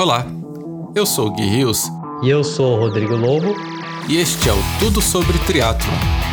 Olá, eu sou o Gui Rios. E eu sou o Rodrigo Lobo. E este é o Tudo Sobre Triatlon.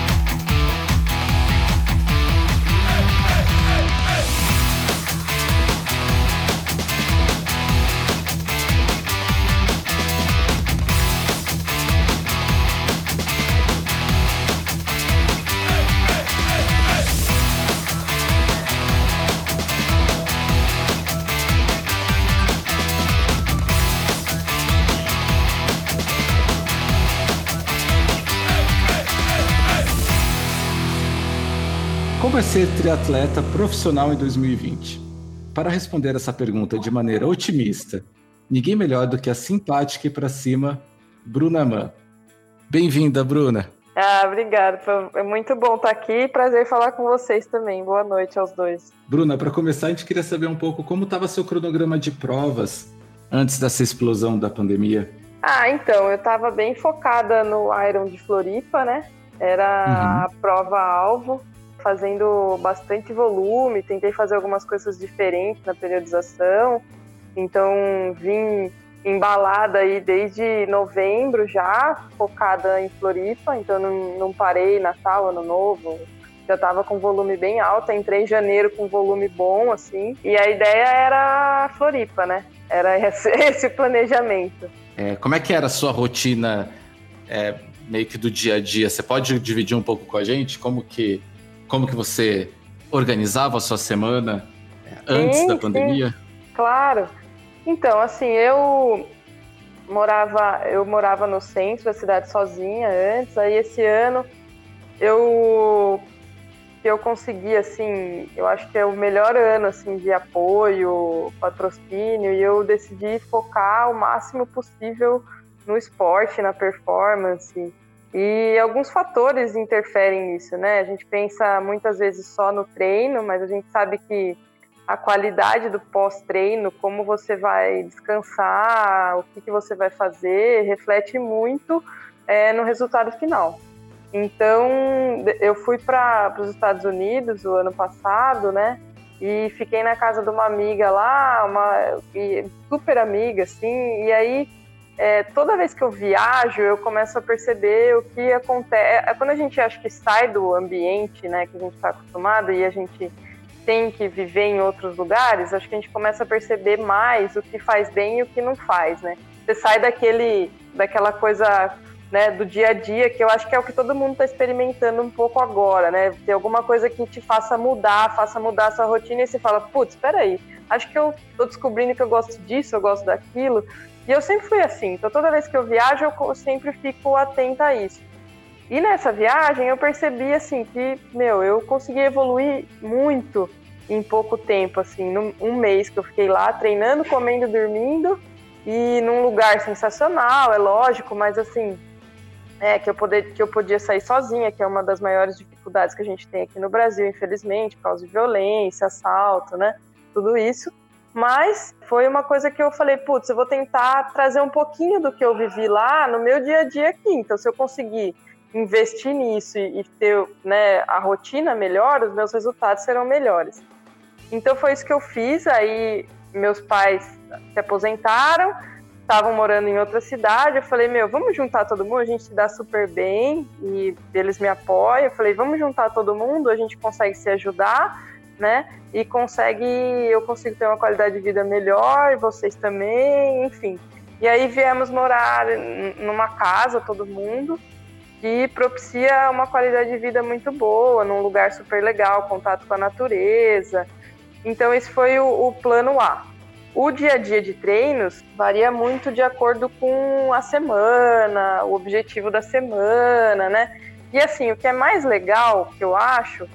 Ser triatleta profissional em 2020? Para responder essa pergunta de maneira otimista, ninguém melhor do que a simpática e para cima Bruna Mann. Bem-vinda, Bruna. Ah, obrigada. É muito bom estar aqui. Prazer falar com vocês também. Boa noite aos dois. Bruna, para começar, a gente queria saber um pouco como estava seu cronograma de provas antes dessa explosão da pandemia. Ah, então, eu estava bem focada no Iron de Floripa, né? Era uhum. a prova-alvo fazendo bastante volume, tentei fazer algumas coisas diferentes na periodização. Então, vim embalada aí desde novembro já, focada em Floripa, então não, não parei Natal, Ano Novo, já estava com volume bem alto, entrei em janeiro com volume bom, assim, e a ideia era Floripa, né? Era esse, esse planejamento. É, como é que era a sua rotina é, meio que do dia a dia? Você pode dividir um pouco com a gente? Como que como que você organizava a sua semana é, antes sim, da pandemia? Sim. Claro. Então, assim, eu morava, eu morava no centro da cidade sozinha antes, aí esse ano eu eu consegui assim, eu acho que é o melhor ano assim de apoio, patrocínio, e eu decidi focar o máximo possível no esporte, na performance. E alguns fatores interferem nisso, né? A gente pensa muitas vezes só no treino, mas a gente sabe que a qualidade do pós-treino, como você vai descansar, o que, que você vai fazer, reflete muito é, no resultado final. Então, eu fui para os Estados Unidos o ano passado, né? E fiquei na casa de uma amiga lá, uma super amiga, assim, e aí é, toda vez que eu viajo, eu começo a perceber o que acontece. É, quando a gente acha que sai do ambiente, né, que a gente está acostumado e a gente tem que viver em outros lugares, acho que a gente começa a perceber mais o que faz bem e o que não faz, né? Você sai daquele, daquela coisa né, do dia a dia, que eu acho que é o que todo mundo está experimentando um pouco agora, né? Ter alguma coisa que te faça mudar, faça mudar a sua rotina e você fala, putz, espera aí, acho que eu estou descobrindo que eu gosto disso, eu gosto daquilo. E eu sempre fui assim, então toda vez que eu viajo, eu sempre fico atenta a isso. E nessa viagem eu percebi assim que, meu, eu consegui evoluir muito em pouco tempo, assim, num, um mês que eu fiquei lá treinando, comendo, dormindo e num lugar sensacional, é lógico, mas assim, é, que eu, poder, que eu podia sair sozinha, que é uma das maiores dificuldades que a gente tem aqui no Brasil, infelizmente, por causa de violência, assalto, né? Tudo isso. Mas foi uma coisa que eu falei, putz, eu vou tentar trazer um pouquinho do que eu vivi lá no meu dia a dia aqui. Então, se eu conseguir investir nisso e, ter né, a rotina melhor, os meus resultados serão melhores. Então foi isso que eu fiz. Aí meus pais se aposentaram, estavam morando em outra cidade. Eu falei, meu, vamos juntar todo mundo, a gente se dá super bem e eles me apoiam. Eu falei, vamos juntar todo mundo, a gente consegue se ajudar né? E consegue, eu consigo ter uma qualidade de vida melhor, vocês também, enfim. E aí viemos morar numa casa, todo mundo, que propicia uma qualidade de vida muito boa, num lugar super legal, contato com a natureza. Então esse foi o, o plano A. O dia a dia de treinos varia muito de acordo com a semana, o objetivo da semana, né? E assim, o que é mais legal, que eu acho,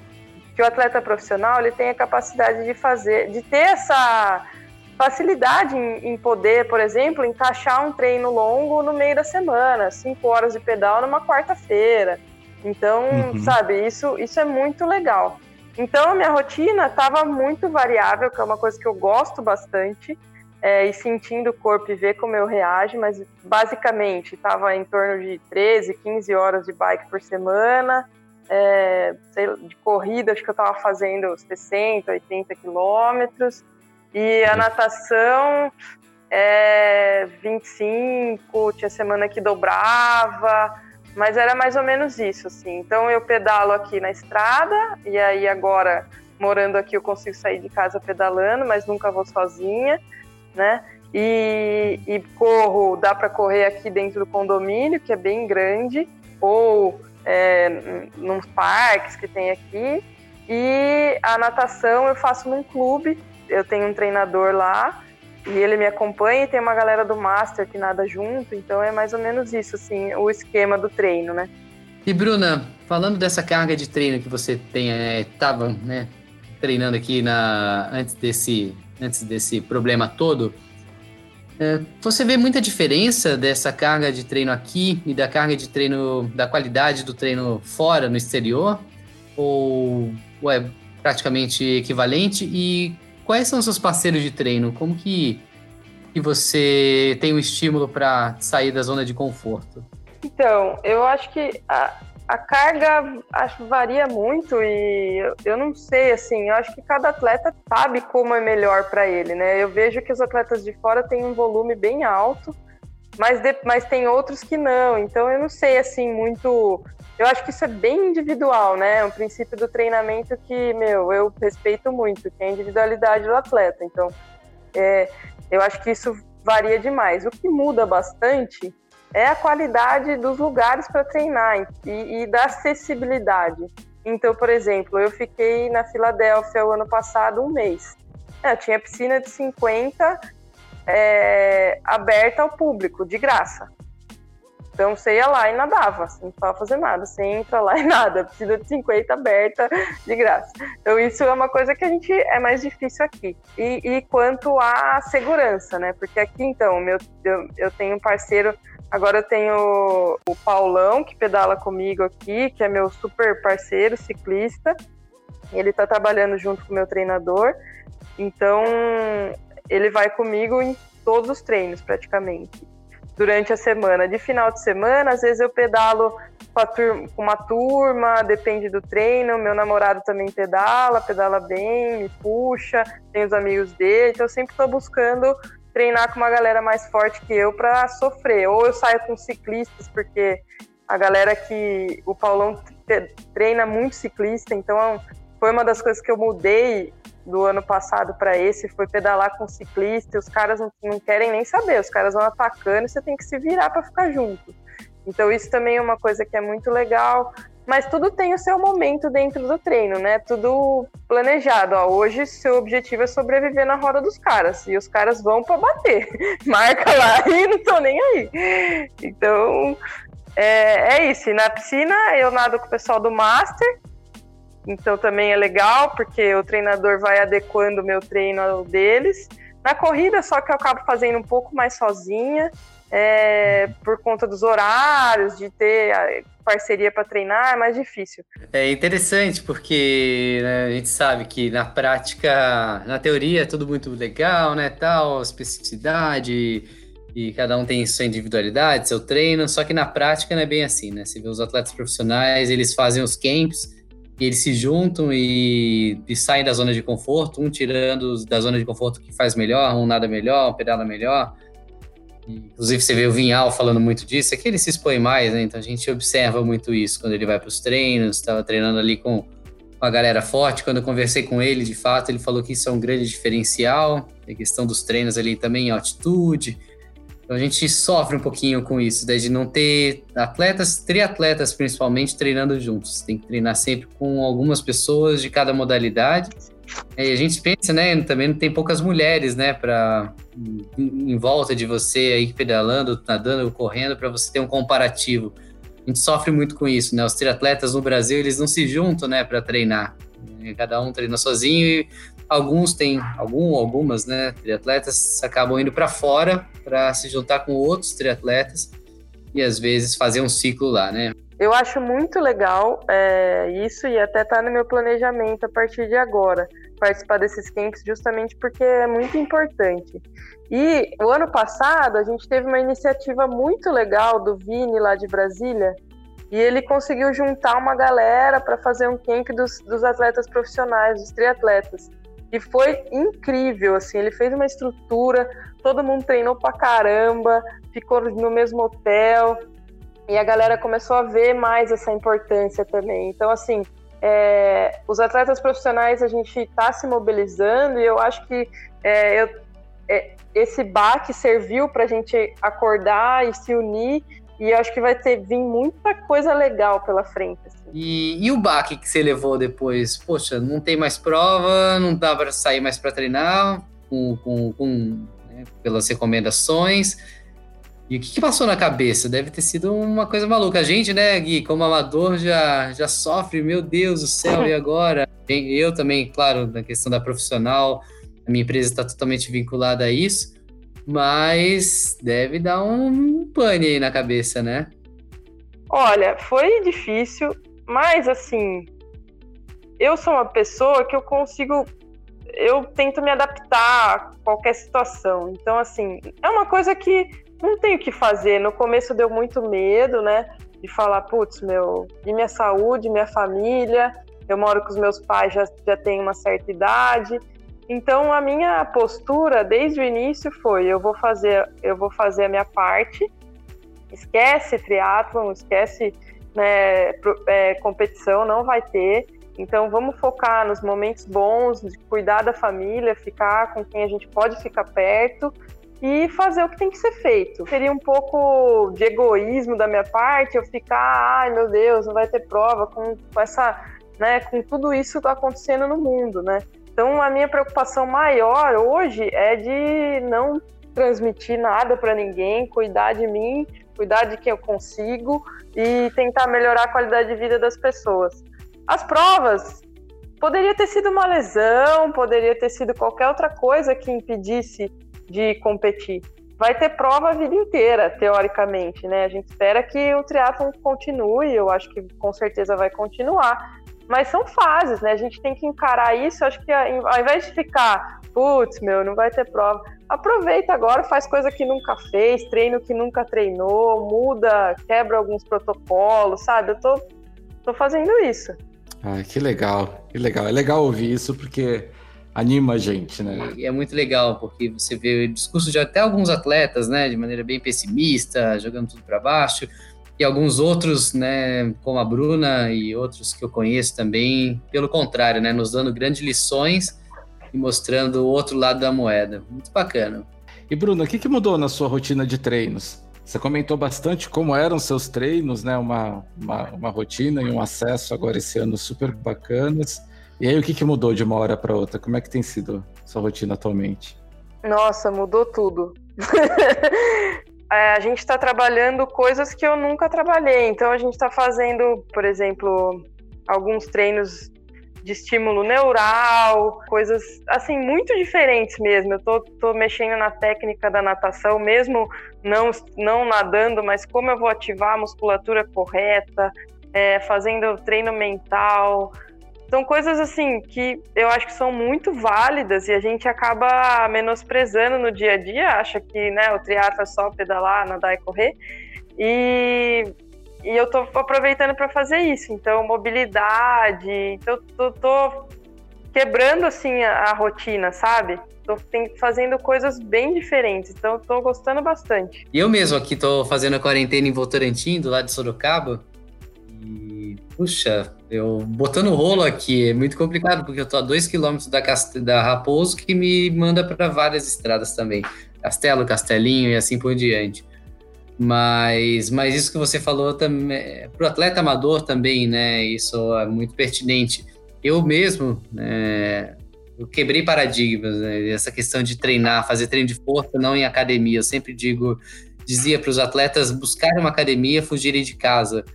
que o atleta profissional ele tem a capacidade de fazer, de ter essa facilidade em, em, poder, por exemplo, encaixar um treino longo no meio da semana, cinco horas de pedal numa quarta-feira. Então, uhum. sabe, isso, isso é muito legal. Então, a minha rotina estava muito variável, que é uma coisa que eu gosto bastante, é, e sentindo o corpo e ver como eu reage, mas basicamente estava em torno de 13, 15 horas de bike por semana, é, sei, de corrida, acho que eu estava fazendo 60, 80 quilômetros. E a natação é 25, tinha semana que dobrava, mas era mais ou menos isso, assim. Então eu pedalo aqui na estrada, e aí agora, morando aqui, eu consigo sair de casa pedalando, mas nunca vou sozinha, né? E, e corro, dá para correr aqui dentro do condomínio, que é bem grande, ou é, nos parques que tem aqui. E a natação eu faço num clube, eu tenho um treinador lá, e ele me acompanha e tem uma galera do Master que nada junto, então é mais ou menos isso, assim, o esquema do treino, né? E Bruna, falando dessa carga de treino que você tem, estava é, né, treinando aqui na, antes, desse, antes desse problema todo, você vê muita diferença dessa carga de treino aqui e da carga de treino, da qualidade do treino fora, no exterior? Ou, ou é praticamente equivalente? E quais são os seus parceiros de treino? Como que, que você tem um estímulo para sair da zona de conforto? Então, eu acho que a, a carga acho varia muito e eu, não sei assim, eu acho que cada atleta sabe como é melhor para ele, né? Eu vejo que os atletas de fora têm um volume bem alto, mas, de, mas tem outros que não. Então eu não sei assim muito eu acho que isso é bem individual, né? É um princípio do treinamento que, meu, eu respeito muito, que é a individualidade do atleta. Então, é, eu acho que isso varia demais. O que muda bastante é a qualidade dos lugares para treinar e, e, da acessibilidade. Então, por exemplo, eu fiquei na Filadélfia o ano passado um mês. É, eu tinha piscina de 50 é, aberta ao público, de graça. Então você ia lá e nadava, sem precisava fazer nada. Você entra lá e nada, precisa de 50 aberta de graça. Então isso é uma coisa que a gente é mais difícil aqui. E, e quanto à segurança, né? Porque aqui então, meu, eu, eu tenho um parceiro. Agora eu tenho o Paulão, que pedala comigo aqui, que é meu super parceiro ciclista. Ele está trabalhando junto com o meu treinador. Então, ele vai comigo em todos os treinos, praticamente durante a semana. De final de semana, às vezes eu pedalo com, uma turma, depende do treino. Meu namorado também pedala, pedala bem, me puxa, tem os amigos dele, então eu sempre estou buscando treinar com uma galera mais forte que eu para sofrer. Ou eu saio com ciclistas, porque a galera que o Paulão treina muito ciclista, então foi uma das coisas que eu mudei do ano passado para esse foi pedalar com ciclista, e os caras não, não, querem nem saber, os caras vão atacando e você tem que se virar para ficar junto. Então isso também é uma coisa que é muito legal, mas tudo tem o seu momento dentro do treino, né? Tudo planejado. Ó, hoje seu objetivo é sobreviver na roda dos caras e os caras vão para bater, marca lá e não tô nem aí. Então é, é isso. E na piscina eu nado com o pessoal do Master então também é legal, porque o treinador vai adequando o meu treino ao deles. Na corrida, só que eu acabo fazendo um pouco mais sozinha, é, por conta dos horários, de ter parceria para treinar, é mais difícil. É interessante, porque né, a gente sabe que na prática, na teoria é tudo muito legal, né, tal, especificidade, e cada um tem sua individualidade, seu treino, só que na prática não é bem assim, né? Você vê os atletas profissionais, eles fazem os camps, e eles se juntam e, e, saem da zona de conforto, um tirando da zona de conforto que faz melhor, um nada melhor, um pedala melhor. Inclusive, você vê o Vinhal falando muito disso, é que ele se expõe mais, né? Então a gente observa muito isso quando ele vai para os treinos, estava treinando ali com uma galera forte. Quando eu conversei com ele, de fato, ele falou que isso é um grande diferencial, a questão dos treinos ali também em altitude então a gente sofre um pouquinho com isso, de não ter atletas, triatletas principalmente, treinando juntos. Tem que treinar sempre com algumas pessoas de cada modalidade. E a gente pensa, né, também tem poucas mulheres, né, para em volta de você aí pedalando, nadando, correndo, para você ter um comparativo. A gente sofre muito com isso, né? Os triatletas no Brasil, eles não se juntam, né, para treinar. Cada um treina sozinho e Alguns têm, algum, algumas, né, triatletas acabam indo para fora para se juntar com outros triatletas e às vezes fazer um ciclo lá, né? Eu acho muito legal é, isso e até tá no meu planejamento a partir de agora participar desses camps justamente porque é muito importante. E o ano passado a gente teve uma iniciativa muito legal do Vini lá de Brasília e ele conseguiu juntar uma galera para fazer um camp dos, dos atletas profissionais, dos triatletas. E foi incrível, assim, ele fez uma estrutura, todo mundo treinou pra caramba, ficou no mesmo hotel, e a galera começou a ver mais essa importância também. Então, assim, é, os atletas profissionais, a gente está se mobilizando, e eu acho que é, eu, é, esse baque serviu para a gente acordar e se unir, e eu acho que vai ter vir muita coisa legal pela frente. E, e, o baque que você levou depois? Poxa, não tem mais prova, não dá para sair mais para treinar com, com, com né, pelas recomendações. E o que, que, passou na cabeça? Deve ter sido uma coisa maluca. A gente, né, Gui, como amador, já, já sofre, meu Deus do céu, e agora? Eu também, claro, na questão da profissional, a minha empresa está totalmente vinculada a isso, mas deve dar um pane aí na cabeça, né? Olha, foi difícil. Mas, assim, eu sou uma pessoa que eu consigo. Eu tento me adaptar a qualquer situação. Então, assim, é uma coisa que não tenho o que fazer. No começo deu muito medo, né? De falar, putz, meu, e minha saúde, minha família. Eu moro com os meus pais, já, já tenho uma certa idade. Então, a minha postura desde o início foi: eu vou fazer, eu vou fazer a minha parte. Esquece triatlon, esquece né, é, competição, não vai ter. Então vamos focar nos momentos bons, de cuidar da família, ficar com quem a gente pode ficar perto e fazer o que tem que ser feito. Seria um pouco de egoísmo da minha parte eu ficar, ai meu Deus, não vai ter prova com, com essa, né, com tudo isso acontecendo no mundo, né? Então a minha preocupação maior hoje é de não transmitir nada para ninguém, cuidar de mim, cuidar de quem eu consigo e tentar melhorar a qualidade de vida das pessoas. As provas poderia ter sido uma lesão, poderia ter sido qualquer outra coisa que impedisse de competir. Vai ter prova a vida inteira, teoricamente, né? A gente espera que o triatlon continue, eu acho que com certeza vai continuar. Mas são fases, né? A gente tem que encarar isso. Acho que ao invés de ficar, putz, meu, não vai ter prova aproveita agora, faz coisa que nunca fez, treino que nunca treinou, muda, quebra alguns protocolos, sabe? Eu tô, tô fazendo isso. Ah, que legal, que legal. É legal ouvir isso porque anima a gente, né? E é muito legal, porque você vê o discurso de até alguns atletas, né, de maneira bem pessimista, jogando tudo para baixo, e alguns outros, né, como a Bruna e outros que eu conheço também, pelo contrário, né, nos dando grandes lições e mostrando o outro lado da moeda. Muito bacana. E Bruno, o que, que mudou na sua rotina de treinos? Você comentou bastante como eram seus treinos, né? Uma, uma, uma rotina e um acesso agora esse ano super bacanas. E aí, o que, que mudou de uma hora para outra? Como é que tem sido sua rotina atualmente? Nossa, mudou tudo. é, a gente está trabalhando coisas que eu nunca trabalhei. Então, a gente está fazendo, por exemplo, alguns treinos de estímulo neural, coisas assim muito diferentes mesmo. Eu tô, tô mexendo na técnica da natação, mesmo não, não nadando, mas como eu vou ativar a musculatura correta, é, fazendo treino mental. São coisas assim que eu acho que são muito válidas e a gente acaba menosprezando no dia a dia, acha que né, o triatlo é só pedalar, nadar e correr. E e eu tô aproveitando para fazer isso. Então, mobilidade. Então, tô, tô quebrando assim a, a, rotina, sabe? Tô fazendo coisas bem diferentes. Então, tô gostando bastante. E eu mesmo aqui tô fazendo a quarentena em Votorantim, do lado de Sorocaba. E, puxa, eu botando rolo aqui é muito complicado, porque eu tô a dois quilômetros da, da Raposo, que me manda para várias estradas também. Castelo, Castelinho e assim por diante. Mas, mas isso que você falou também, para o atleta amador também, né? Isso é muito pertinente. Eu mesmo, né, eu quebrei paradigmas, né, essa questão de treinar, fazer treino de força, não em academia. Eu sempre digo, dizia para os atletas buscarem uma academia, fugirem de casa,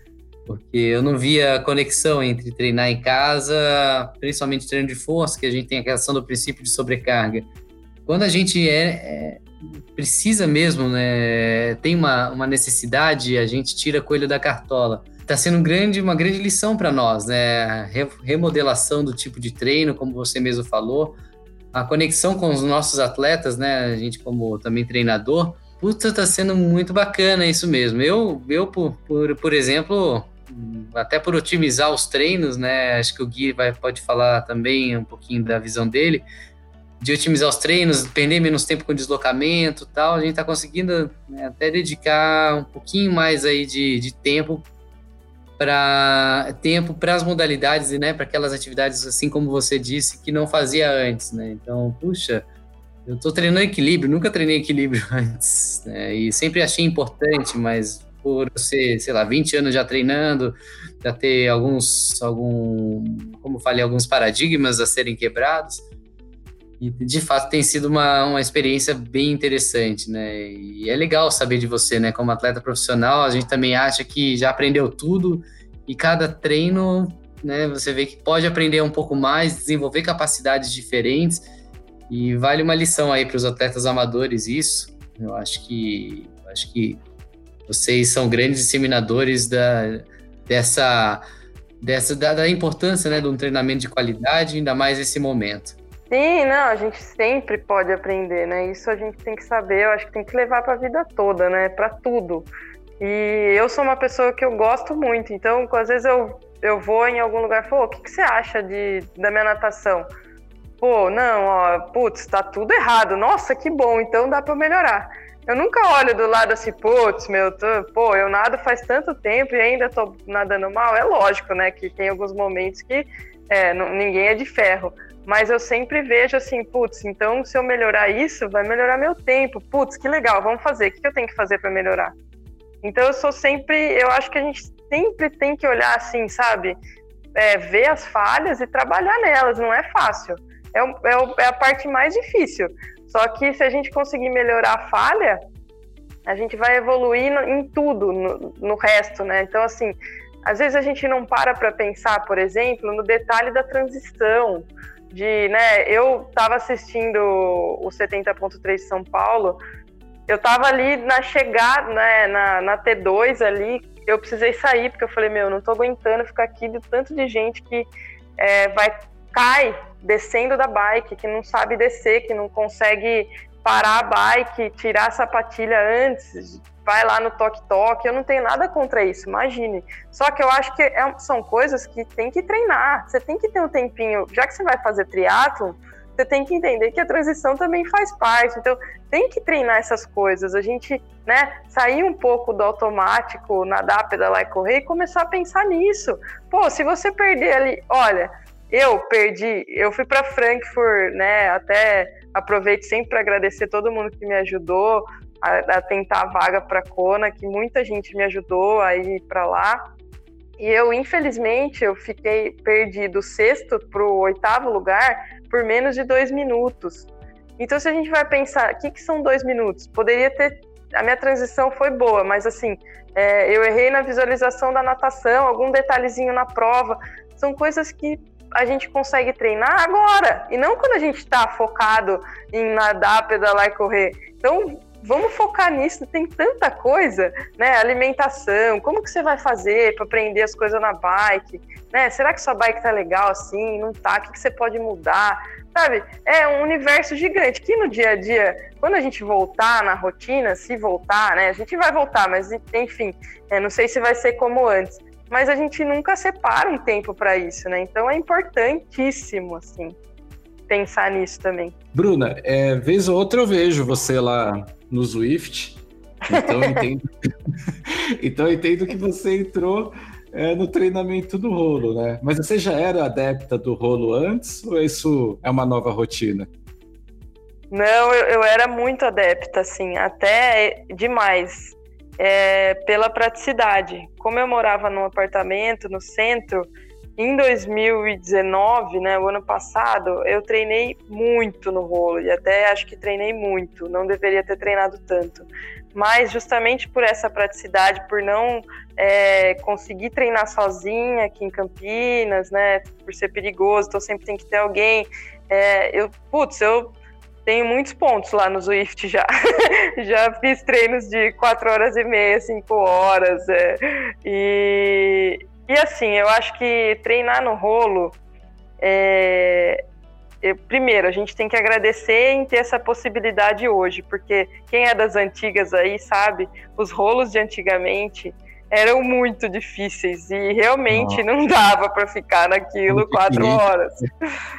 porque eu não via conexão entre treinar em casa, principalmente treino de força, que a gente tem a questão do princípio de sobrecarga. Quando a gente é, é precisa mesmo, né, tem uma, uma necessidade, a gente tira coelho da cartola. Está sendo um grande, uma grande lição para nós, né? A remodelação do tipo de treino, como você mesmo falou, a conexão com os nossos atletas, né? A gente como também treinador, puta, tá sendo muito bacana isso mesmo. Eu, eu por, por, por exemplo, até por otimizar os treinos, né? Acho que o Gui vai, pode falar também um pouquinho da visão dele de otimizar os treinos, perder menos tempo com deslocamento tal, a gente está conseguindo né, até dedicar um pouquinho mais aí de, de tempo para tempo para as modalidades e né, para aquelas atividades, assim como você disse, que não fazia antes, né? Então, puxa, eu estou treinando equilíbrio, nunca treinei equilíbrio antes, né? E sempre achei importante, mas por ser, sei lá, 20 anos já treinando, já ter alguns, algum, como falei, alguns paradigmas a serem quebrados, e de fato tem sido uma, uma experiência bem interessante, né? E é legal saber de você, né? Como atleta profissional, a gente também acha que já aprendeu tudo e cada treino, né? Você vê que pode aprender um pouco mais, desenvolver capacidades diferentes e vale uma lição aí para os atletas amadores isso. Eu acho que acho que vocês são grandes disseminadores da, dessa dessa da, da importância, né, de um treinamento de qualidade, ainda mais nesse momento. Sim, não, a gente sempre pode aprender, né? Isso a gente tem que saber, eu acho que tem que levar para a vida toda, né? Para tudo. E eu sou uma pessoa que eu gosto muito, então às vezes eu, eu vou em algum lugar e falo, o que, que você acha de, da minha natação? Pô, não, ó, putz, tá tudo errado. Nossa, que bom, então dá para melhorar. Eu nunca olho do lado assim, putz, meu, tô, pô, eu nado faz tanto tempo e ainda tô nadando mal. É lógico, né, que tem alguns momentos que é, ninguém é de ferro. Mas eu sempre vejo assim, putz, então se eu melhorar isso, vai melhorar meu tempo. Putz, que legal, vamos fazer. O que eu tenho que fazer para melhorar? Então eu sou sempre, eu acho que a gente sempre tem que olhar assim, sabe? É, ver as falhas e trabalhar nelas, não é fácil. É, é, é a parte mais difícil. Só que se a gente conseguir melhorar a falha, a gente vai evoluir em tudo, no, no resto, né? Então, assim, às vezes a gente não para para pensar, por exemplo, no detalhe da transição, de, né, eu estava assistindo o 70.3 São Paulo, eu estava ali na chegada, né, na, na T2 ali, eu precisei sair, porque eu falei, meu, não estou aguentando ficar aqui de tanto de gente que é, vai, cai descendo da bike, que não sabe descer, que não consegue parar a bike, tirar a sapatilha antes, vai lá no toque-toque. Eu não tenho nada contra isso, imagine. Só que eu acho que é, são coisas que tem que treinar. Você tem que ter um tempinho, já que você vai fazer triatlo, você tem que entender que a transição também faz parte. Então, tem que treinar essas coisas. A gente, né, sair um pouco do automático, nadar, pedalar e correr e começar a pensar nisso. Pô, se você perder ali, olha, eu perdi, eu fui para Frankfurt, né, até aproveito sempre para agradecer todo mundo que me ajudou, a, a tentar a vaga para Kona, que muita gente me ajudou a ir para lá. E eu, infelizmente, eu fiquei perdido do sexto para o oitavo lugar por menos de dois minutos. Então, se a gente vai pensar, o que, que são dois minutos? Poderia ter. A minha transição foi boa, mas assim, é, eu errei na visualização da natação, algum detalhezinho na prova. São coisas que a gente consegue treinar agora, e não quando a gente está focado em nadar, pedalar e correr. Então, vamos focar nisso, tem tanta coisa, né? Alimentação, como que você vai fazer para aprender as coisas na bike, né? Será que sua bike tá legal assim? Não tá? O que, que você pode mudar? Sabe? É um universo gigante que no dia a dia, quando a gente voltar na rotina, se voltar, né? A gente vai voltar, mas enfim, é, não sei se vai ser como antes. Mas a gente nunca separa um tempo para isso, né? Então é importantíssimo, assim, pensar nisso também. Bruna, é, vez ou outra eu vejo você lá no Swift. Então eu entendo, então eu entendo que você entrou é, no treinamento do rolo, né? Mas você já era adepta do rolo antes ou isso é uma nova rotina? Não, eu, eu era muito adepta, assim, até demais, é, pela praticidade. Como eu morava num apartamento no centro, em 2019, né, o ano passado, eu treinei muito no rolo e até acho que treinei muito, não deveria ter treinado tanto. Mas justamente por essa praticidade, por não é, conseguir treinar sozinha aqui em Campinas, né, por ser perigoso, então sempre tem que ter alguém. É, eu, putz, eu tenho muitos pontos lá no Zwift já. já fiz treinos de 4 horas e meia, 5 horas. É, e, e assim, eu acho que treinar no rolo. É, eu, primeiro, a gente tem que agradecer em ter essa possibilidade hoje, porque quem é das antigas aí sabe, os rolos de antigamente eram muito difíceis e realmente não dava para ficar naquilo quatro horas.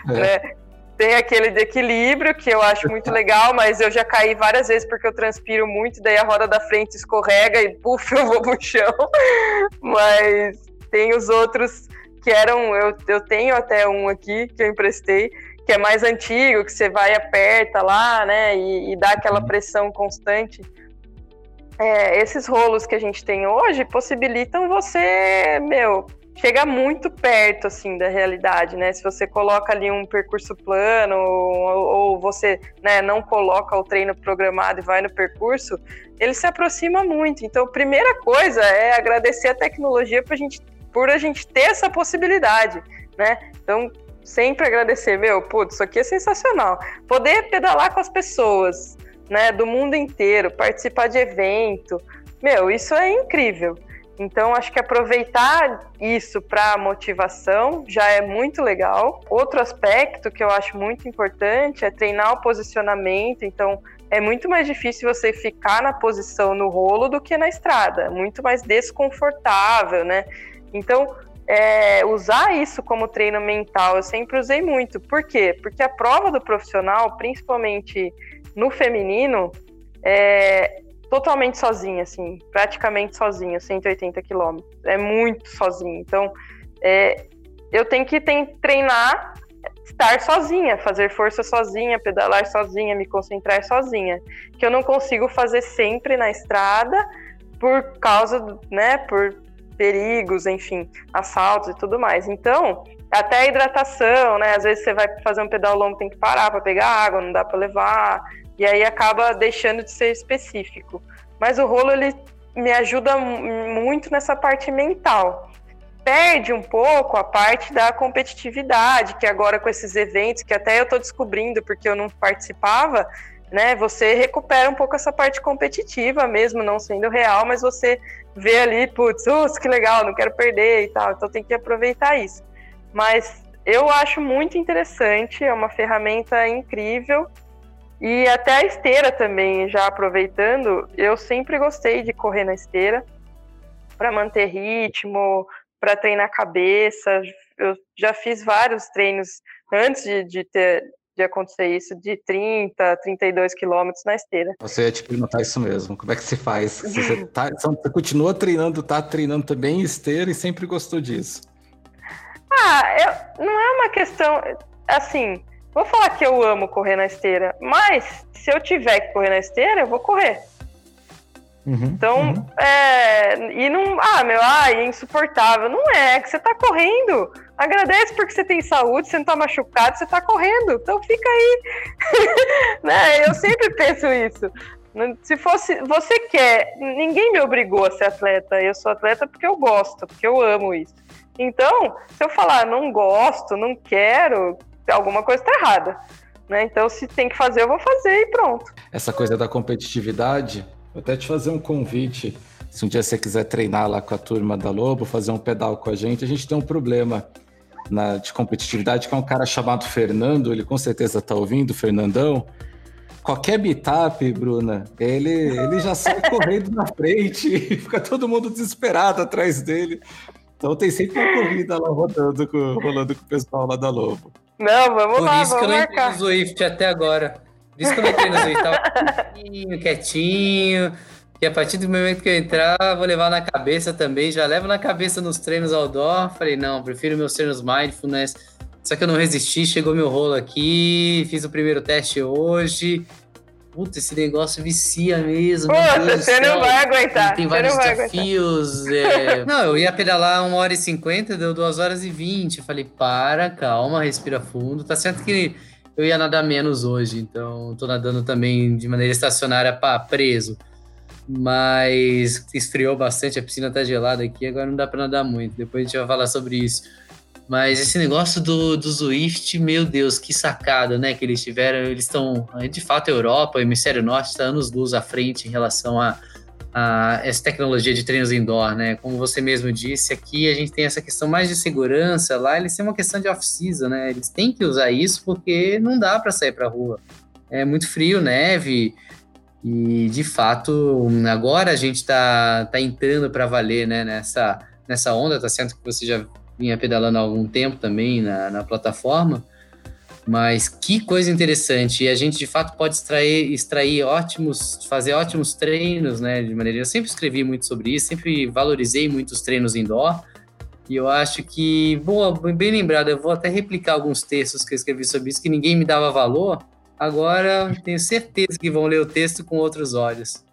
É. Né? tem aquele de equilíbrio que eu acho muito legal, mas eu já caí várias vezes porque eu transpiro muito, daí a roda da frente escorrega e puf, eu vou pro chão. Mas tem os outros que eram, eu, eu tenho até um aqui que eu emprestei, que é mais antigo, que você vai e aperta lá, né, e, e dá aquela pressão constante. É, esses rolos que a gente tem hoje possibilitam você, meu, chega muito perto assim da realidade, né? Se você coloca ali um percurso plano ou, ou, você né, não coloca o treino programado e vai no percurso, ele se aproxima muito. Então, a primeira coisa é agradecer a tecnologia por a gente, por a gente ter essa possibilidade, né? Então, sempre agradecer, meu, putz, isso aqui é sensacional. Poder pedalar com as pessoas, né, do mundo inteiro, participar de evento, meu, isso é incrível. Então, acho que aproveitar isso para motivação já é muito legal. Outro aspecto que eu acho muito importante é treinar o posicionamento. Então, é muito mais difícil você ficar na posição no rolo do que na estrada, é muito mais desconfortável, né? Então, é, usar isso como treino mental, eu sempre usei muito. Por quê? Porque a prova do profissional, principalmente no feminino, é, totalmente sozinha, assim, praticamente sozinha, 180 quilômetros. É muito sozinha. Então, é, eu tenho que treinar estar sozinha, fazer força sozinha, pedalar sozinha, me concentrar sozinha, que eu não consigo fazer sempre na estrada por causa, né, por perigos, enfim, assaltos e tudo mais. Então, até a hidratação, né, às vezes você vai fazer um pedal longo, tem que parar para pegar água, não dá para levar, e aí acaba deixando de ser específico. Mas o rolo ele me ajuda muito nessa parte mental. Perde um pouco a parte da competitividade, que agora com esses eventos, que até eu estou descobrindo porque eu não participava, né? Você recupera um pouco essa parte competitiva mesmo, não sendo real, mas você vê ali, putz, uh, que legal, não quero perder e tal. Então tem que aproveitar isso. Mas eu acho muito interessante, é uma ferramenta incrível e até a esteira também, já aproveitando, eu sempre gostei de correr na esteira para manter ritmo, para treinar a cabeça. Eu já fiz vários treinos antes de, de ter de acontecer isso, de 30, 32 quilômetros na esteira. Você ia te perguntar isso mesmo. Como é que se faz? Você, tá, você continua treinando, tá treinando também esteira e sempre gostou disso? Ah, eu, não é uma questão. Assim, Vou falar que eu amo correr na esteira, mas se eu tiver que correr na esteira, eu vou correr. Uhum, então, uhum. É, e não, ah, meu, ah, é insuportável. Não é, é que você tá correndo. Agradece porque você tem saúde, você não tá machucado, você tá correndo. Então fica aí. né? Eu sempre penso isso. Se fosse, você quer, ninguém me obrigou a ser atleta. Eu sou atleta porque eu gosto, porque eu amo isso. Então, se eu falar não gosto, não quero, alguma coisa está errada. Né? Então, se tem que fazer, eu vou fazer e pronto. Essa coisa da competitividade, vou até te fazer um convite. Se um dia você quiser treinar lá com a turma da Lobo, fazer um pedal com a gente, a gente tem um problema na, de competitividade, que é um cara chamado Fernando, ele com certeza está ouvindo, Fernandão. Qualquer meetup, Bruna, ele, ele já sai correndo na frente e fica todo mundo desesperado atrás dele. Então tem sempre uma corrida lá rodando com, rolando com o pessoal lá da Lobo. Não, vamos Por lá, isso que eu não marcar. entrei no Zwift até agora. Isso que eu não entrei no Zwift. Tava quietinho, quietinho. E a partir do momento que eu entrar, vou levar na cabeça também. Já levo na cabeça nos treinos outdoor. Falei, não, prefiro meus treinos mindfulness. Só que eu não resisti, chegou meu rolo aqui, fiz o primeiro teste hoje. Puta, esse negócio vicia mesmo. Puta, você não vai aguentar. Tem vários desafios. É... não, eu ia pedalar 1 hora e 50, deu 2 horas e 20. Falei, para, calma, respira fundo. Tá certo que eu ia nadar menos hoje, então tô nadando também de maneira estacionária pá, preso. Mas esfriou bastante, a piscina tá gelada aqui, agora não dá para nadar muito. Depois a gente vai falar sobre isso. Mas esse negócio do, do Zwift, meu Deus, que sacada, né? Que eles tiveram. Eles estão. De fato, a Europa, o hemisfério norte, está anos luz à frente em relação a, a essa tecnologia de treinos indoor, né? Como você mesmo disse, aqui a gente tem essa questão mais de segurança, lá eles têm uma questão de off-season, né? Eles têm que usar isso porque não dá para sair para rua. É muito frio, neve. E de fato, agora a gente está tá entrando para valer, né? Nessa, nessa onda, tá certo que você já vinha pedalando há algum tempo também na, na plataforma, Mas que coisa interessante. E a gente, de fato, pode extrair, extrair ótimos, fazer ótimos treinos, né? De maneira. Eu sempre escrevi muito sobre isso, sempre valorizei muito os treinos indoor. E eu acho que, boa, bem lembrado, eu vou até replicar alguns textos que eu escrevi sobre isso, que ninguém me dava valor. Agora tenho certeza que vão ler o texto com outros olhos.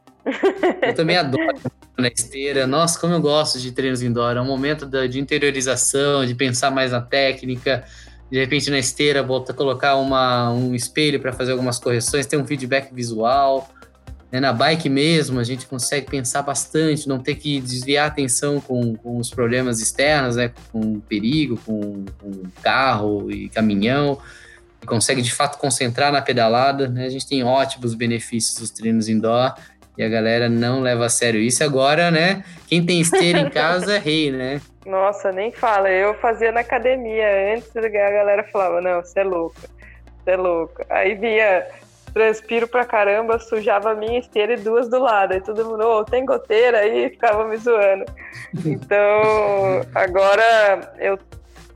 Eu também adoro na esteira. Nossa, como eu gosto de treinos indoor. É um momento de interiorização, de pensar mais na técnica, de repente na esteira volta colocar uma, um espelho para fazer algumas correções, ter um feedback visual. Né? Na bike mesmo, a gente consegue pensar bastante, não ter que desviar a atenção com, com os problemas externos, né? com perigo, com, com carro e caminhão. E consegue de fato concentrar na pedalada. Né? A gente tem ótimos benefícios dos treinos indoor e a galera não leva a sério isso. Agora, né? Quem tem esteira em casa é rei, né? Nossa, nem fala. Eu fazia na academia antes, a galera falava, não, você é louca, você é louca. Aí via transpiro pra caramba, sujava a minha esteira e duas do lado. Aí todo mundo, oh, tem goteira aí, ficava me zoando. Então, agora eu,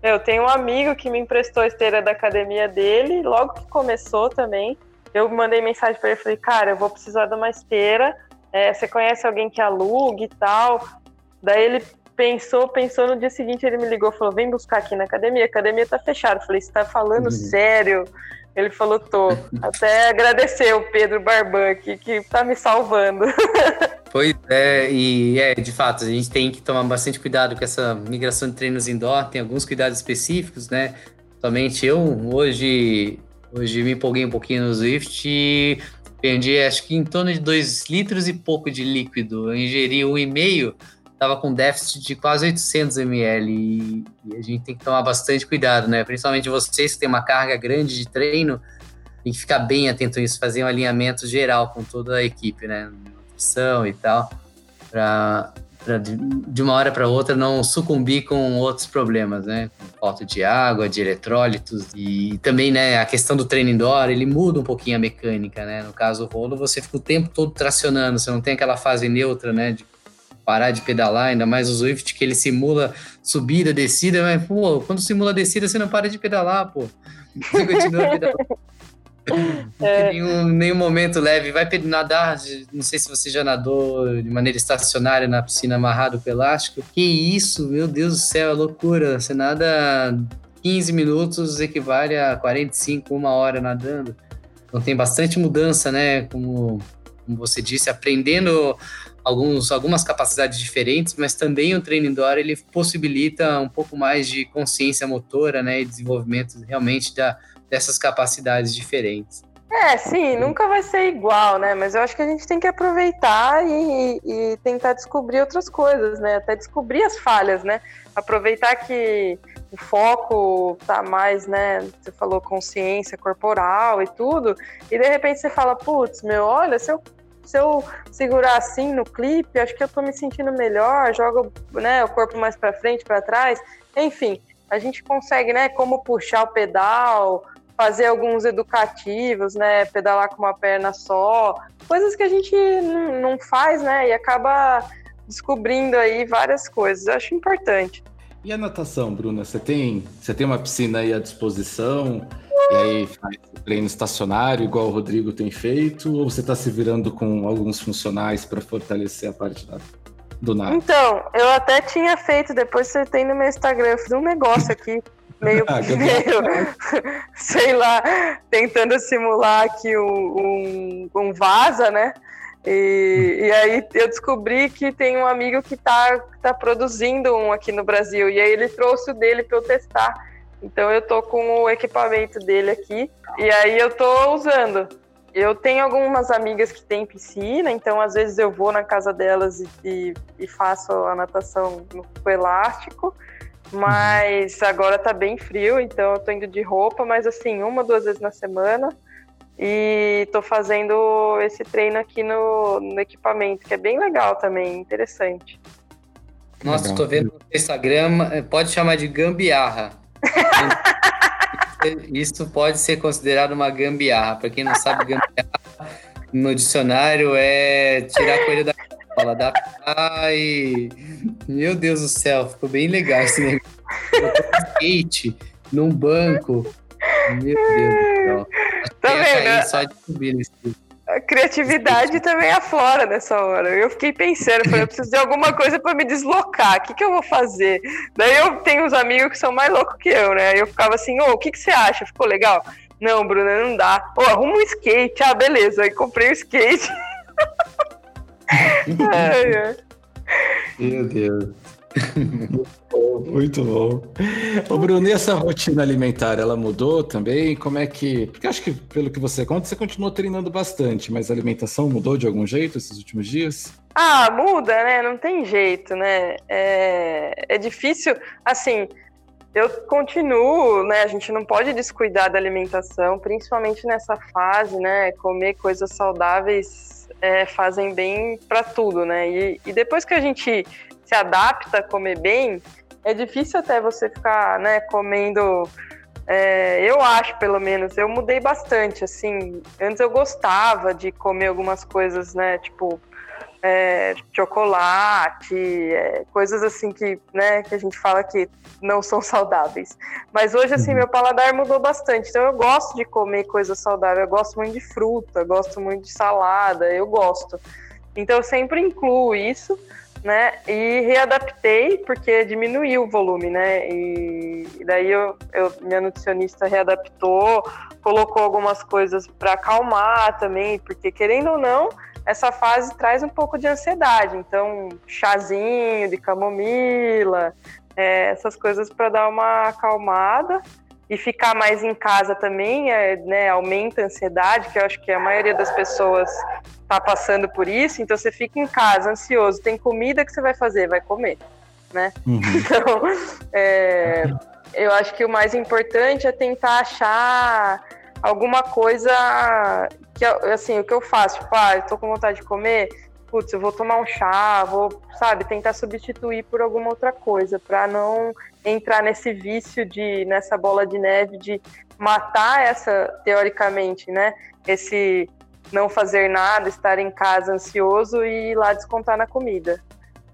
eu tenho um amigo que me emprestou a esteira da academia dele, logo que começou também. Eu mandei mensagem para ele, falei, cara, eu vou precisar de uma esteira. É, você conhece alguém que alugue e tal? Daí ele pensou, pensou, no dia seguinte ele me ligou, falou, vem buscar aqui na academia, a academia tá fechada. Eu falei, você tá falando uhum. sério? Ele falou, tô. Até agradecer o Pedro Barban aqui, que tá me salvando. Pois é, e é, de fato, a gente tem que tomar bastante cuidado com essa migração de treinos indoor, tem alguns cuidados específicos, né? Somente eu, hoje, hoje me empolguei um pouquinho no Swift e perdi, acho que em torno de 2 litros e pouco de líquido. Eu ingeri 1,5 estava com déficit de quase 800 ml e, e, a gente tem que tomar bastante cuidado, né? Principalmente vocês que têm uma carga grande de treino, tem que ficar bem atento a isso, fazer um alinhamento geral com toda a equipe, né? Nutrição e tal, para de uma hora para outra não sucumbir com outros problemas, né? Falta de água, de eletrólitos e também, né, a questão do treino indoor, ele muda um pouquinho a mecânica, né? No caso do rolo, você fica o tempo todo tracionando, você não tem aquela fase neutra, né, de parar de pedalar, ainda mais o Swift que ele simula subida, descida, mas pô, quando simula descida você não para de pedalar, pô. Você continua pedalando. É. Nenhum, nenhum momento leve. Vai nadar, não sei se você já nadou de maneira estacionária na piscina amarrado com elástico. Que isso, meu Deus do céu, é loucura. Você nada 15 minutos equivale a 45, uma hora nadando. Então tem bastante mudança, né? Como, como você disse, aprendendo alguns, algumas capacidades diferentes, mas também o treino indoor ele possibilita um pouco mais de consciência motora, né, e desenvolvimento realmente da, dessas capacidades diferentes. É, sim, nunca vai ser igual, né? Mas eu acho que a gente tem que aproveitar e, e, tentar descobrir outras coisas, né? Até descobrir as falhas, né? Aproveitar que o foco tá mais, né? Você falou consciência corporal e tudo, e de repente você fala, putz, meu, olha, se eu se eu segurar assim no clipe, acho que eu tô me sentindo melhor, jogo né, o corpo mais para frente, para trás. Enfim, a gente consegue, né, como puxar o pedal, fazer alguns educativos, né, pedalar com uma perna só, coisas que a gente não faz, né, e acaba descobrindo aí várias coisas. Eu acho importante. E a natação, Bruna? Você tem, você tem uma piscina aí à disposição? E aí faz treino estacionário, igual o Rodrigo tem feito? Ou você está se virando com alguns funcionais para fortalecer a parte da, do nada? Então, eu até tinha feito, depois você tem no meu Instagram, eu fiz um negócio aqui, meio, ah, meio sei lá, tentando simular aqui um, um, um vaza, né? E, e, aí eu descobri que tem um amigo que está tá produzindo um aqui no Brasil. E aí ele trouxe o dele para eu testar. Então eu tô com o equipamento dele aqui e aí eu tô usando. Eu tenho algumas amigas que têm piscina, então às vezes eu vou na casa delas e, e, e faço a natação no elástico. Mas agora tá bem frio, então eu tô indo de roupa, mas assim, uma, duas vezes na semana. E tô fazendo esse treino aqui no, no equipamento, que é bem legal também, interessante. Nossa, legal. tô vendo no Instagram, pode chamar de gambiarra. Isso pode ser considerado uma gambiarra. Para quem não sabe, gambiarra no dicionário é tirar a coelho da cola, adaptar e. Meu Deus do céu, ficou bem legal esse negócio. skate num banco Meu Deus do céu. Tá ia vendo? cair Só de subir nesse A criatividade também aflora nessa hora. Eu fiquei pensando, falei, eu preciso de alguma coisa para me deslocar. O que, que eu vou fazer? Daí eu tenho uns amigos que são mais loucos que eu, né? Aí eu ficava assim, ô, o que, que você acha? Ficou legal? Não, Bruna, não dá. Ô, arruma um skate. Ah, beleza. Aí comprei o skate. Ai, ai. Meu Deus. Muito bom. Ô, Bruno, e essa rotina alimentar, ela mudou também? Como é que. Porque acho que, pelo que você conta, você continuou treinando bastante, mas a alimentação mudou de algum jeito esses últimos dias? Ah, muda, né? Não tem jeito, né? É, é difícil, assim, eu continuo, né? A gente não pode descuidar da alimentação, principalmente nessa fase, né? Comer coisas saudáveis é, fazem bem para tudo, né? E, e depois que a gente se adapta a comer bem, é difícil até você ficar, né, comendo. é, eu acho, pelo menos, eu mudei bastante, assim. Antes eu gostava de comer algumas coisas, né, tipo é, chocolate, é, coisas assim que, né, que a gente fala que não são saudáveis. Mas hoje, assim, meu paladar mudou bastante. Então eu gosto de comer coisas saudáveis. Eu gosto muito de fruta, gosto muito de salada, eu gosto. Então eu sempre incluo isso, né? E readaptei porque diminuiu o volume, né? E, daí eu, eu, minha nutricionista readaptou, colocou algumas coisas para acalmar também, porque querendo ou não, essa fase traz um pouco de ansiedade. Então, chazinho de camomila, é, essas coisas para dar uma acalmada e ficar mais em casa também, é, né, aumenta a ansiedade, que eu acho que a maioria das pessoas está passando por isso. Então, você fica em casa ansioso, tem comida que você vai fazer, vai comer, né? Então, é, eu acho que o mais importante é tentar achar alguma coisa que, assim, o que eu faço, tipo, ah, eu tô com vontade de comer, putz, eu vou tomar um chá, vou, sabe, tentar substituir por alguma outra coisa, para não entrar nesse vício de, nessa bola de neve de matar essa, teoricamente, né, esse não fazer nada, estar em casa ansioso e ir lá descontar na comida.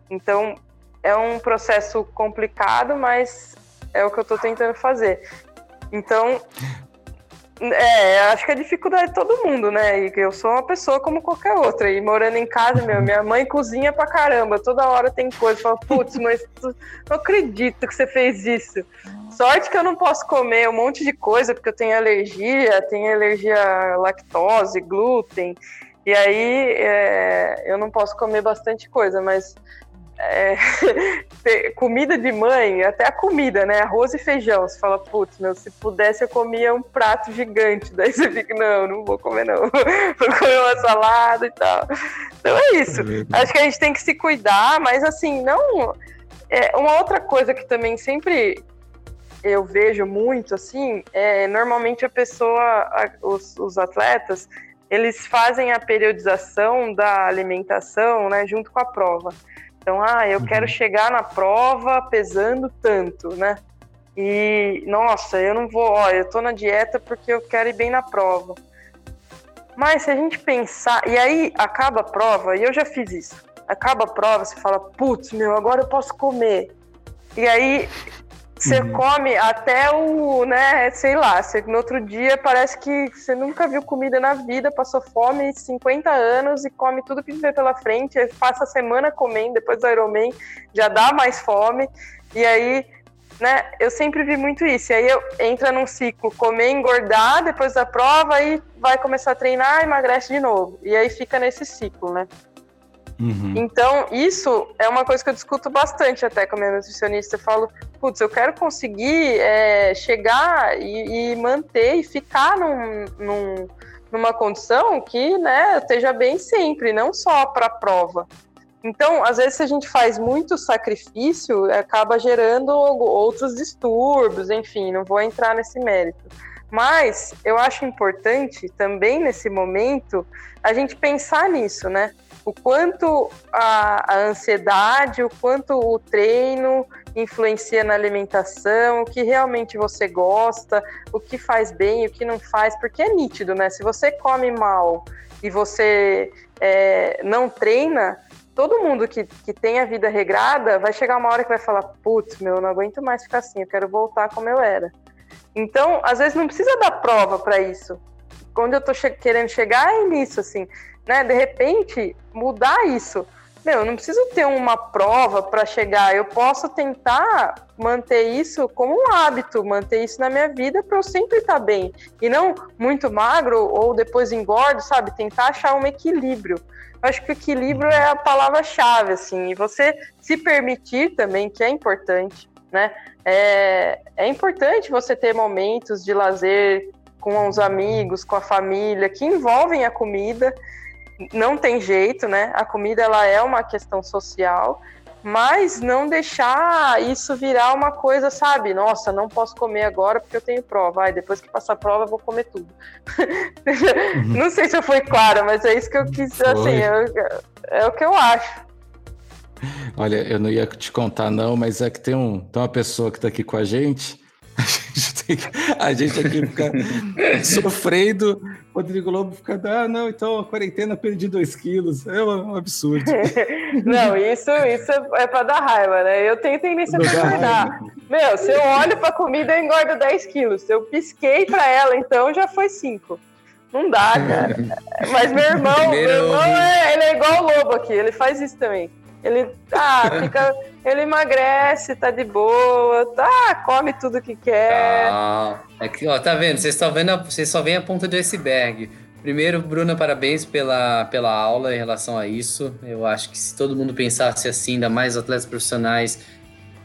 Então, é um processo complicado, mas é o que eu tô tentando fazer. Então, é, acho que a dificuldade é de todo mundo, né? E eu sou uma pessoa como qualquer outra. E morando em casa, meu, minha mãe cozinha pra caramba. Toda hora tem coisa. Fala, putz, mas tu, não acredito que você fez isso. Sorte que eu não posso comer um monte de coisa, porque eu tenho alergia, tenho alergia à lactose, glúten. E aí é, eu não posso comer bastante coisa, mas é, comida de mãe, até a comida, né? Arroz e feijão. Você fala, putz, meu, se pudesse eu comia um prato gigante. Daí você fica, não, não vou comer, não. Vou comer uma salada e tal. Então é isso. Acho que a gente tem que se cuidar, mas assim, não. É, uma outra coisa que também sempre eu vejo muito, assim, é normalmente a pessoa, a, os, os atletas, eles fazem a periodização da alimentação, né, junto com a prova. Então, ah, eu quero chegar na prova pesando tanto, né? E, nossa, eu não vou, ó, eu tô na dieta porque eu quero ir bem na prova. Mas se a gente pensar, e aí acaba a prova, e eu já fiz isso. Acaba a prova, você fala, putz, meu, agora eu posso comer. E aí você Uhum. come até o, né, sei lá, você, no outro dia parece que você nunca viu comida na vida, passou fome 50 anos e come tudo que tiver pela frente, aí passa a semana comendo, depois do Ironman já dá mais fome, e aí, né, eu sempre vi muito isso, e aí eu entra num ciclo, comer, engordar depois da prova, aí vai começar a treinar, emagrece de novo, e aí fica nesse ciclo, né. Uhum. Então, isso é uma coisa que eu discuto bastante até com a minha nutricionista. Eu falo, putz, eu quero conseguir é, chegar e, e manter e ficar num, num- numa condição que né, esteja bem sempre, não só para a prova. Então, às vezes, se a gente faz muito sacrifício, acaba gerando outros distúrbios, enfim, não vou entrar nesse mérito. Mas eu acho importante também nesse momento a gente pensar nisso, né? O quanto a, a ansiedade, o quanto o treino influencia na alimentação, o que realmente você gosta, o que faz bem, o que não faz, porque é nítido, né? Se você come mal e você é, não treina, todo mundo que, que tem a vida regrada vai chegar uma hora que vai falar: putz, meu, eu não aguento mais ficar assim, eu quero voltar como eu era. Então, às vezes não precisa dar prova para isso. Quando eu tô che querendo chegar é nisso, assim, né? De repente, mudar isso. Meu, eu não preciso ter uma prova para chegar. Eu posso tentar manter isso como um hábito, manter isso na minha vida para eu sempre estar tá bem. E não muito magro ou depois engordo, sabe? Tentar achar um equilíbrio. Eu acho que o equilíbrio é a palavra-chave, assim. E você se permitir também, que é importante, né? É, é importante você ter momentos de lazer com os amigos, com a família, que envolvem a comida. Não tem jeito, né? A comida ela é uma questão social, mas não deixar isso virar uma coisa, sabe? Nossa, não posso comer agora porque eu tenho prova. Ai, depois que passar a prova eu vou comer tudo. Uhum. não sei se eu fui clara, mas é isso que eu quis, Foi. assim, é, é o que eu acho. Olha, eu não ia te contar, não, mas é que tem, um, tem uma pessoa que está aqui com a gente. A gente, tem que, a gente aqui fica sofrendo. Rodrigo Lobo fica, ah, não, então a quarentena perdi dois quilos. É um absurdo. não, isso, isso é para dar raiva, né? Eu tenho tendência para engordar. Meu, se eu olho para comida, eu engordo 10 quilos. Se eu pisquei para ela, então já foi 5. Não dá, cara. Mas meu irmão, Primeiro... meu irmão é, ele é igual o Lobo aqui, ele faz isso também. Ele, ah, fica, ele emagrece, tá de boa, tá, come tudo que quer. Ah, aqui, ó, tá vendo? Vocês estão vendo, vocês só veem a ponta do iceberg. Primeiro, Bruna, parabéns pela, pela aula em relação a isso. Eu acho que se todo mundo pensasse assim, ainda mais atletas profissionais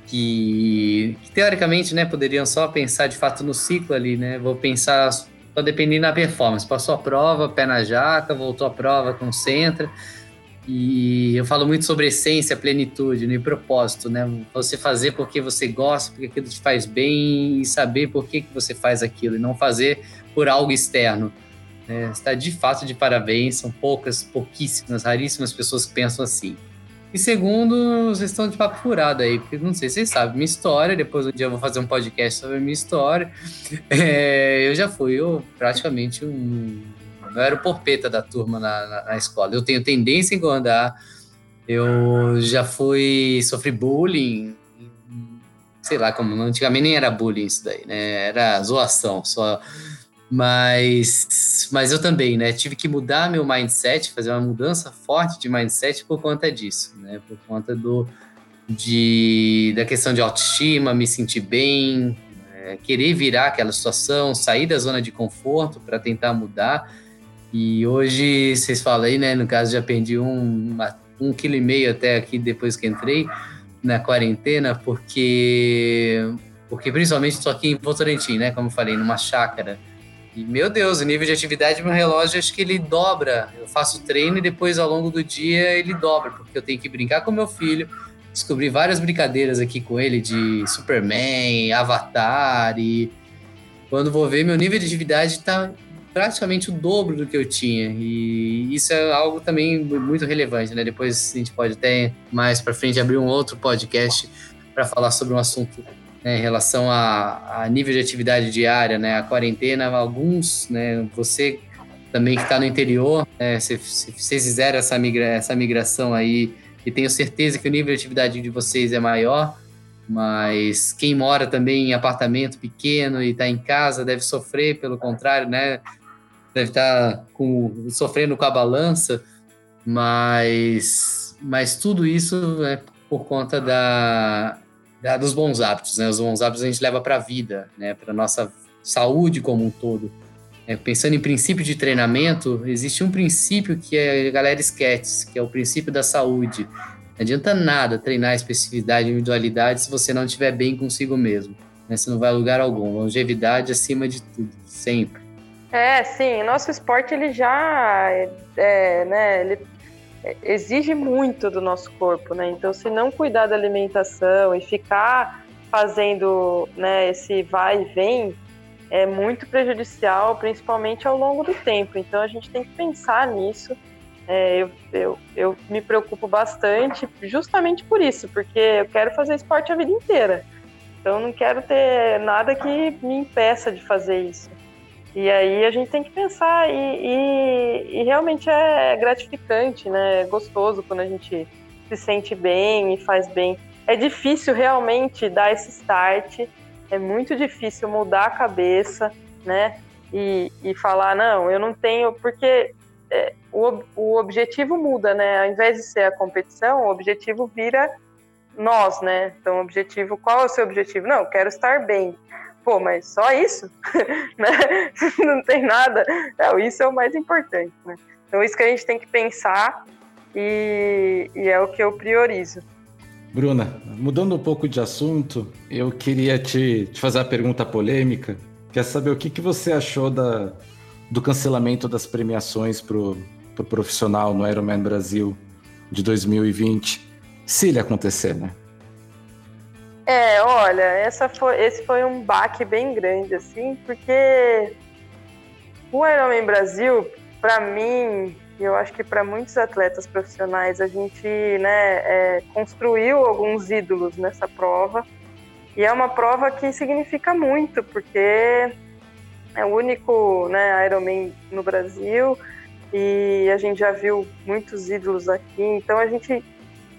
que, que teoricamente, né, poderiam só pensar de fato no ciclo ali, né? Vou pensar só dependendo da performance. Passou a prova, pé na jaca, voltou a prova, concentra e eu falo muito sobre essência, plenitude né, e propósito, né? Você fazer porque você gosta, porque aquilo te faz bem e saber por que, que você faz aquilo e não fazer por algo externo. É, está de fato de parabéns, são poucas, pouquíssimas, raríssimas pessoas que pensam assim. E segundo, vocês estão de papo furado aí, porque não sei se vocês sabem minha história, depois um dia eu vou fazer um podcast sobre a minha história. É, eu já fui eu, praticamente um eu era o porpeta da turma na, na, na escola. Eu tenho tendência a engordar. Eu já fui. sofri bullying. Sei lá como. Antigamente nem era bullying isso daí, né? Era zoação só. Mas, mas eu também, né? Tive que mudar meu mindset, fazer uma mudança forte de mindset por conta disso, né? Por conta do, de, da questão de autoestima, me sentir bem, é, querer virar aquela situação, sair da zona de conforto para tentar mudar. E hoje, vocês falam aí, né? No caso, já perdi um, um quilo e meio até aqui depois que entrei na quarentena, porque, porque principalmente estou aqui em Votorantim, né? Como eu falei, numa chácara. E, meu Deus, o nível de atividade do meu relógio, acho que ele dobra. Eu faço treino e depois, ao longo do dia, ele dobra, porque eu tenho que brincar com meu filho, descobri várias brincadeiras aqui com ele de Superman, Avatar e quando vou ver, meu nível de atividade está praticamente o dobro do que eu tinha. E isso é algo também muito relevante, né? Depois a gente pode até mais para frente abrir um outro podcast para falar sobre um assunto né, em relação a, a, nível de atividade diária, né? A quarentena, alguns, né? Você também que está no interior, né, se, vocês fizeram essa, migra, essa migração aí, e tenho certeza que o nível de atividade de vocês é maior, mas quem mora também em apartamento pequeno e está em casa deve sofrer, pelo contrário, né? Deve estar com, sofrendo com a balança, mas, mas tudo isso é por conta da, da dos bons hábitos, né? Os bons hábitos a gente leva para a vida, né? Para nossa saúde como um todo. É, pensando em princípio de treinamento, existe um princípio que a galera esquece, que é o princípio da saúde. Não adianta nada treinar especificidade e individualidade se você não estiver bem consigo mesmo. Né? Você não vai a lugar algum. Longevidade acima de tudo, sempre. É, sim, nosso esporte ele já é, né, ele exige muito do nosso corpo, né? Então, se não cuidar da alimentação e ficar fazendo né, esse vai e vem, é muito prejudicial, principalmente ao longo do tempo. Então, a gente tem que pensar nisso. É, eu, eu, eu me preocupo bastante justamente por isso, porque eu quero fazer esporte a vida inteira. Então, não quero ter nada que me impeça de fazer isso. E aí a gente tem que pensar e, e, e, realmente é gratificante, né? É gostoso quando a gente se sente bem e faz bem. É difícil realmente dar esse start é muito difícil mudar a cabeça, né? E, e falar, não, eu não tenho, porque é, o, o objetivo muda, né? Ao invés de ser a competição, o objetivo vira nós, né? Então, objetivo, qual é o seu objetivo? Não, quero estar bem. Pô, mas só isso? né? Não tem nada. Não, isso é o mais importante, né? Então, isso que a gente tem que pensar e, e é o que eu priorizo. Bruna, mudando um pouco de assunto, eu queria te, te fazer a pergunta polêmica. Quer saber o que, que você achou da, do cancelamento das premiações para o pro profissional no Ironman Brasil de 2020, se ele acontecer, né? É, olha, essa foi, esse foi um baque bem grande, assim, porque o Ironman Brasil, para mim, e eu acho que para muitos atletas profissionais, a gente né, é, construiu alguns ídolos nessa prova. E é uma prova que significa muito, porque é o único né, Ironman no Brasil e a gente já viu muitos ídolos aqui, então a gente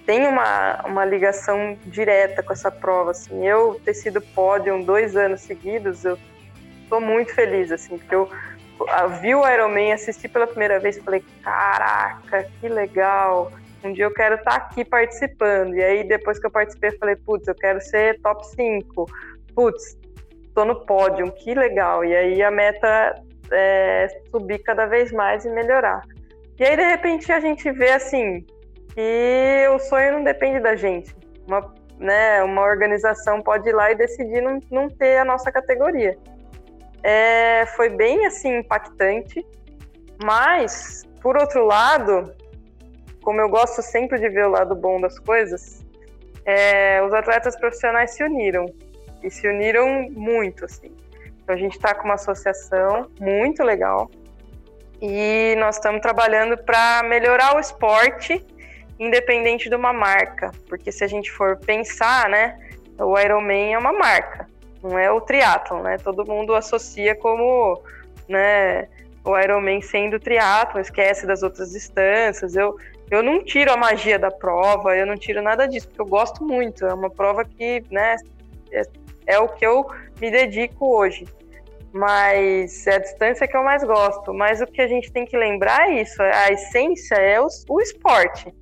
tem uma, uma ligação direta com essa prova. Assim. Eu ter sido pódio dois anos seguidos, eu estou muito feliz, assim, porque eu vi o Iron Man, assisti pela primeira vez falei, caraca, que legal. Um dia eu quero estar tá aqui participando. E aí, depois que eu participei, eu falei, putz, eu quero ser top 5. Putz, tô no pódio, que legal. E aí a meta é subir cada vez mais e melhorar. E aí, de repente, a gente vê assim que o sonho não depende da gente. Uma, né, uma organização pode ir lá e decidir não, não ter a nossa categoria é, foi bem assim impactante, mas por outro lado, como eu gosto sempre de ver o lado bom das coisas, é, os atletas profissionais se uniram e se uniram muito assim. Então a gente está com uma associação muito legal e nós estamos trabalhando para melhorar o esporte independente de uma marca, porque se a gente for pensar, né, o Ironman é uma marca não é o triatlon, né? Todo mundo associa como, né, o Ironman sendo triatlon, esquece das outras distâncias. Eu, eu não tiro a magia da prova, eu não tiro nada disso, porque eu gosto muito. É uma prova que, né, é, é o que eu me dedico hoje. Mas é a distância que eu mais gosto. Mas o que a gente tem que lembrar é isso: a essência é o, o esporte.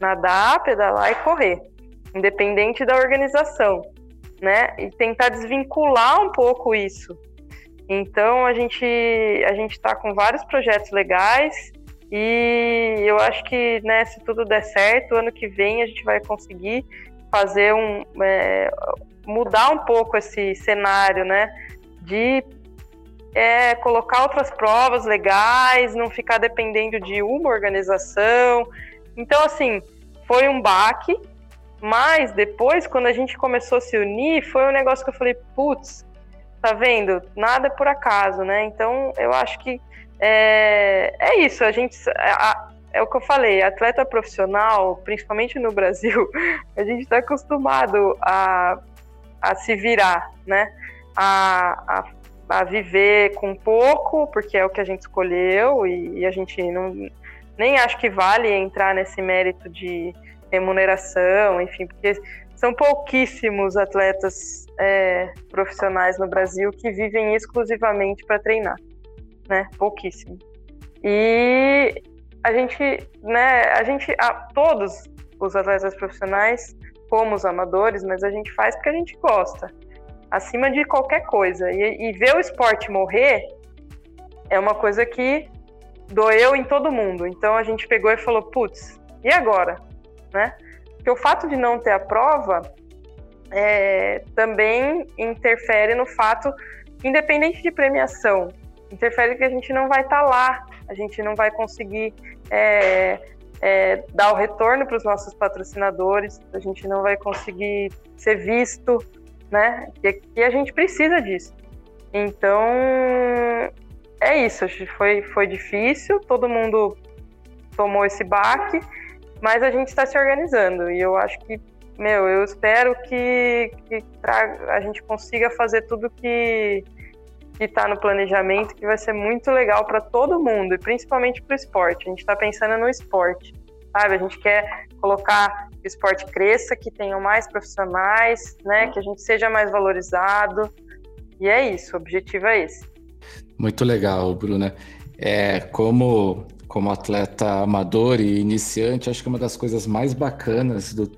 Nadar, pedalar e correr, independente da organização né? E tentar desvincular um pouco isso. Então a gente a gente está com vários projetos legais e eu acho que né, se tudo der certo, ano que vem a gente vai conseguir fazer um é, mudar um pouco esse cenário, né? De é, colocar outras provas legais, não ficar dependendo de uma organização. Então, assim, foi um baque, mas depois, quando a gente começou a se unir, foi um negócio que eu falei, putz, tá vendo? Nada é por acaso, né? Então eu acho que é, é isso, a gente. A, é o que eu falei, atleta profissional, principalmente no Brasil, a gente está acostumado a, a se virar, né? A, a, a, viver com pouco, porque é o que a gente escolheu, e, e a gente não nem acho que vale entrar nesse mérito de remuneração, enfim, porque são pouquíssimos atletas é, profissionais no Brasil que vivem exclusivamente para treinar, né? Pouquíssimo. E a gente, né? A gente, a, todos os atletas profissionais, como os amadores, mas a gente faz porque a gente gosta, acima de qualquer coisa. E, e ver o esporte morrer é uma coisa que doeu em todo mundo. Então a gente pegou e falou, putz, e agora? né? Porque o fato de não ter a prova é, também interfere no fato, independente de premiação, interfere que a gente não vai estar tá lá, a gente não vai conseguir é, é, dar o retorno para os nossos patrocinadores, a gente não vai conseguir ser visto, né? E, e a gente precisa disso. Então, é isso. Foi, foi difícil, todo mundo tomou esse baque mas a gente está se organizando e eu acho que, meu, eu espero que, que a gente consiga fazer tudo que está no planejamento, que vai ser muito legal para todo mundo e principalmente para o esporte. A gente está pensando no esporte, sabe? A gente quer colocar que o esporte cresça, que tenham mais profissionais, né? Que a gente seja mais valorizado. E é isso, o objetivo é esse. Muito legal, Bruna. É, como, como atleta amador e iniciante, acho que uma das coisas mais bacanas do,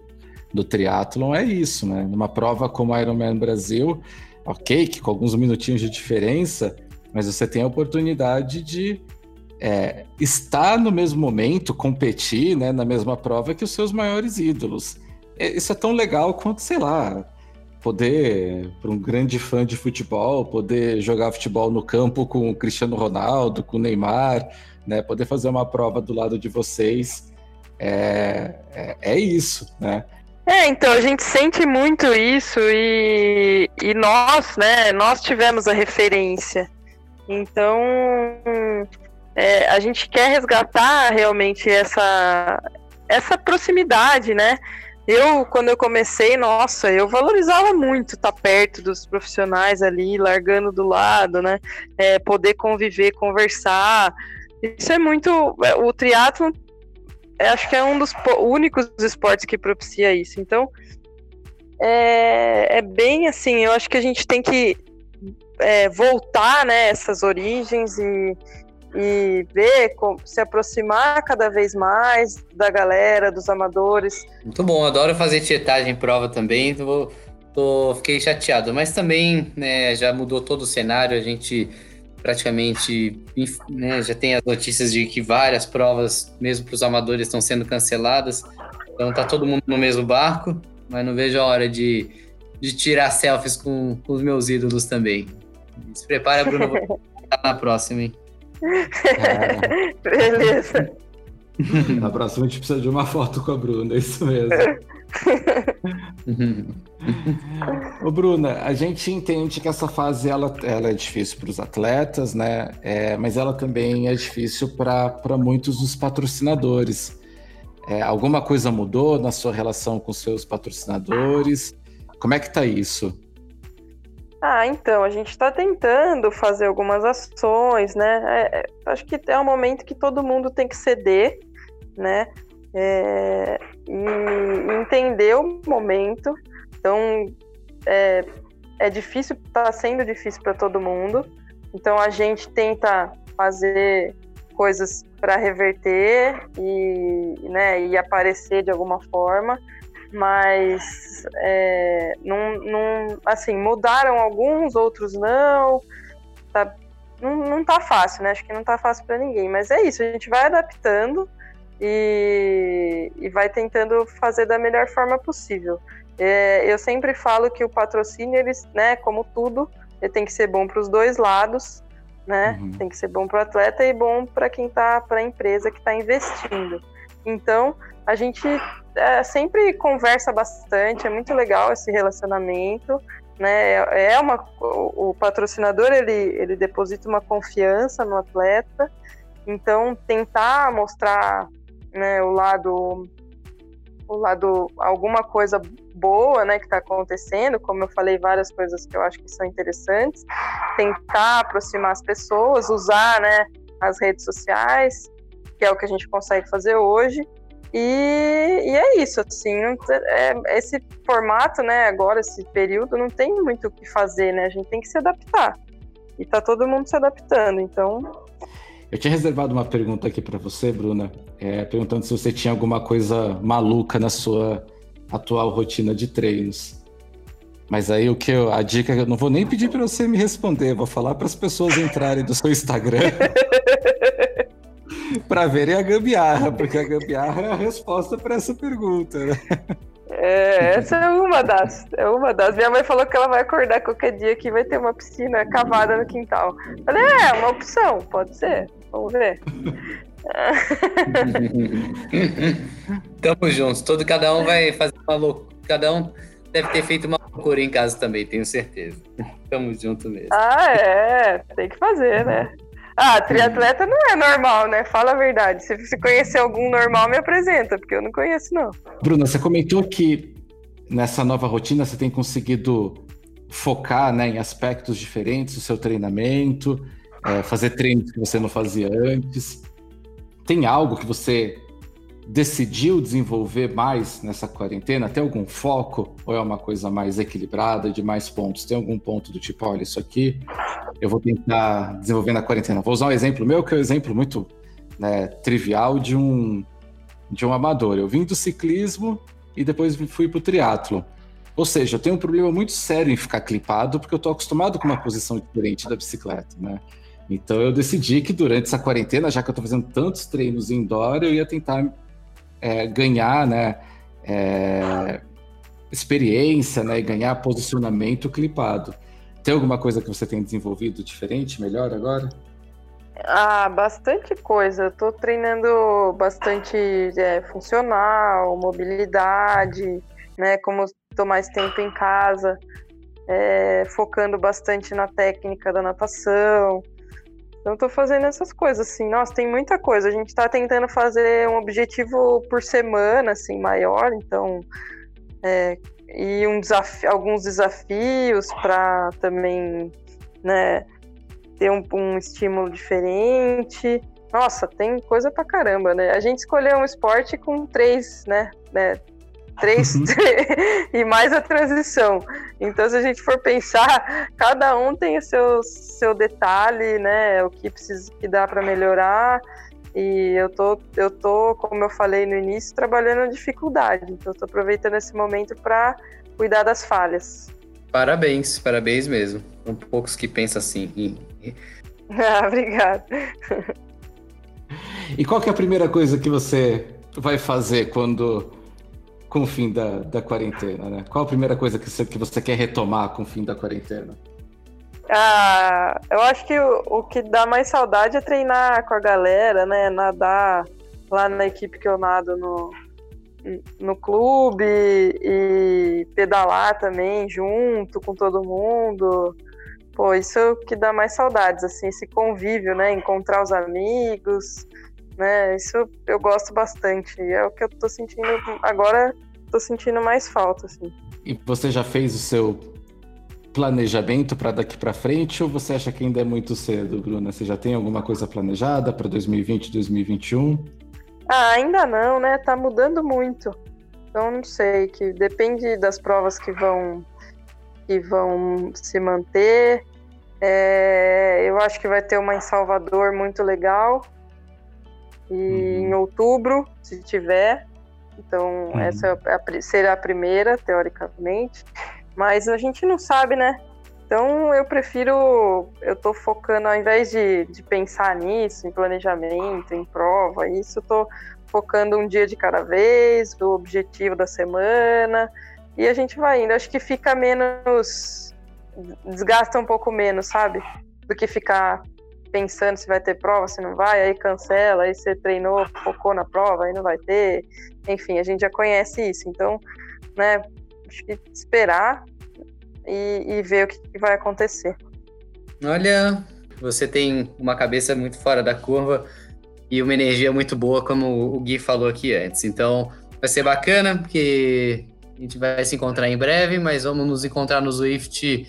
do triatlon é isso, né? Numa prova como Ironman Brasil, ok, que com alguns minutinhos de diferença, mas você tem a oportunidade de é, estar no mesmo momento, competir né, na mesma prova que os seus maiores ídolos. É, isso é tão legal quanto, sei lá, poder, para um grande fã de futebol, poder jogar futebol no campo com o Cristiano Ronaldo, com o Neymar, né, poder fazer uma prova do lado de vocês. É, é, é isso, né? É, então a gente sente muito isso e, e nós, né, nós tivemos a referência. Então, é, a gente quer resgatar realmente essa, essa proximidade, né? Eu, quando eu comecei, nossa, eu valorizava muito estar perto dos profissionais ali, largando do lado, né? É, poder conviver, conversar. Isso é muito. É, o triatlo acho que é um dos únicos esportes que propicia isso. Então, é, é bem assim, eu acho que a gente tem que é, voltar né, essas origens e, e ver, se aproximar cada vez mais da galera, dos amadores. Muito bom, adoro fazer tietagem em prova também, tô, tô, fiquei chateado, mas também né, já mudou todo o cenário, a gente praticamente né, já tem as notícias de que várias provas, mesmo para os amadores, estão sendo canceladas, então tá todo mundo no mesmo barco, mas não vejo a hora de, de tirar selfies com, com os meus ídolos também. Se prepara, Bruno, vou na próxima, hein? Beleza. Na próxima a gente precisa de uma foto com a Bruna, é isso mesmo. Ô, Bruna, a gente entende que essa fase ela, ela é difícil para os atletas, né? É, mas ela também é difícil para muitos dos patrocinadores. É, alguma coisa mudou na sua relação com seus patrocinadores? Como é que está isso? Ah, então, a gente está tentando fazer algumas ações, né? É, é, acho que é um momento que todo mundo tem que ceder, né? É, e entender o momento. Então, é, é difícil, está sendo difícil para todo mundo. Então, a gente tenta fazer coisas para reverter e, né, e aparecer de alguma forma mas é, não, não, assim, mudaram alguns, outros não, tá, não, não tá fácil, né? Acho que não tá fácil para ninguém, mas é isso, a gente vai adaptando e, e vai tentando fazer da melhor forma possível. É, eu sempre falo que o patrocínio, eles, né, como tudo, ele tem que ser bom para os dois lados, né? Uhum. Tem que ser bom para o atleta e bom para quem tá, para a empresa que está investindo. Então, a gente é, sempre conversa bastante, é muito legal esse relacionamento, né? É, é uma, o, patrocinador ele, ele deposita uma confiança no atleta, então tentar mostrar né, o lado o lado alguma coisa boa, né, que está acontecendo, como eu falei várias coisas que eu acho que são interessantes, tentar aproximar as pessoas, usar, né, as redes sociais, que é o que a gente consegue fazer hoje, e, e é isso, assim, é, esse formato, né, agora, esse período, não tem muito o que fazer, né? A gente tem que se adaptar. E tá todo mundo se adaptando, então. Eu tinha reservado uma pergunta aqui para você, Bruna, é, perguntando se você tinha alguma coisa maluca na sua atual rotina de treinos. Mas aí o que eu, a dica eu não vou nem pedir para você me responder, vou falar para as pessoas entrarem do seu Instagram para verem a gambiarra, porque a gambiarra é a resposta para essa pergunta, né? É, essa é uma das. É uma das. Minha mãe falou que ela vai acordar qualquer dia que vai ter uma piscina cavada no quintal. Falei, é, uma opção, pode ser. Vamos ver. Tamo juntos. Todo, cada um vai fazer uma loucura. Cada um deve ter feito uma loucura em casa também, tenho certeza. Tamo junto mesmo. Ah, é. Tem que fazer, né? Ah, triatleta não é normal, né? Fala a verdade. Se você conhecer algum normal, me apresenta, porque eu não conheço, não. Bruna, você comentou que nessa nova rotina você tem conseguido focar né, em aspectos diferentes do seu treinamento, é, fazer treinos que você não fazia antes. Tem algo que você decidiu desenvolver mais nessa quarentena? Tem algum foco ou é uma coisa mais equilibrada, de mais pontos? Tem algum ponto do tipo, olha, isso aqui eu vou tentar desenvolver na quarentena? Vou usar um exemplo meu, que é um exemplo muito né, trivial de um, de um amador. Eu vim do ciclismo e depois fui para o triatlo. Ou seja, eu tenho um problema muito sério em ficar clipado, porque eu estou acostumado com uma posição diferente da bicicleta, né? Então eu decidi que durante essa quarentena, já que eu estou fazendo tantos treinos indoor, eu ia tentar é, ganhar, né? É, experiência, né? E ganhar posicionamento clipado. Tem alguma coisa que você tem desenvolvido diferente, melhor agora? Ah, bastante coisa. Eu tô treinando bastante é, funcional, mobilidade, né? Como estou mais tempo em casa, é, focando bastante na técnica da natação. Então, estou fazendo essas coisas, assim. Nossa, tem muita coisa. A gente está tentando fazer um objetivo por semana, assim, maior. Então, é, e um desafio, alguns desafios para também, né, ter um, um, estímulo diferente. Nossa, tem coisa pra caramba, né? A gente escolheu um esporte com três, né, né Três uhum. e mais a transição. Então, se a gente for pensar, cada um tem o seu, seu detalhe, né? O que precisa que dá para melhorar. E eu tô, eu tô, como eu falei no início, trabalhando na dificuldade. Então, estou aproveitando esse momento para cuidar das falhas. Parabéns, parabéns mesmo. São poucos que pensam assim. ah, obrigada. E qual que é a primeira coisa que você vai fazer quando com o fim da, da quarentena, né? Qual a primeira coisa que você, que você quer retomar com o fim da quarentena? Ah, eu acho que o, o que dá mais saudade é treinar com a galera, né? Nadar lá na equipe que eu nado no, no clube e pedalar também junto com todo mundo. Pô, isso é o que dá mais saudades, assim, esse convívio, né? Encontrar os amigos, né? Isso eu gosto bastante. É o que eu tô sentindo agora, tô sentindo mais falta, assim. E você já fez o seu planejamento para daqui para frente ou você acha que ainda é muito cedo, Bruna? Você já tem alguma coisa planejada para 2020, 2021? Ah, ainda não, né? Tá mudando muito. Então não sei, que depende das provas que vão que vão se manter. É, eu acho que vai ter uma em Salvador muito legal e uhum. em outubro, se tiver. Então, uhum. essa é será a primeira, teoricamente. Mas a gente não sabe, né? Então, eu prefiro. Eu tô focando, ao invés de, de pensar nisso, em planejamento, em prova, isso, eu tô focando um dia de cada vez, o objetivo da semana. E a gente vai indo. Acho que fica menos. Desgasta um pouco menos, sabe? Do que ficar pensando se vai ter prova, se não vai, aí cancela, aí você treinou, focou na prova, aí não vai ter. Enfim, a gente já conhece isso. Então, né, acho que esperar e, e ver o que vai acontecer. Olha, você tem uma cabeça muito fora da curva e uma energia muito boa, como o Gui falou aqui antes. Então, vai ser bacana, porque a gente vai se encontrar em breve, mas vamos nos encontrar no Swift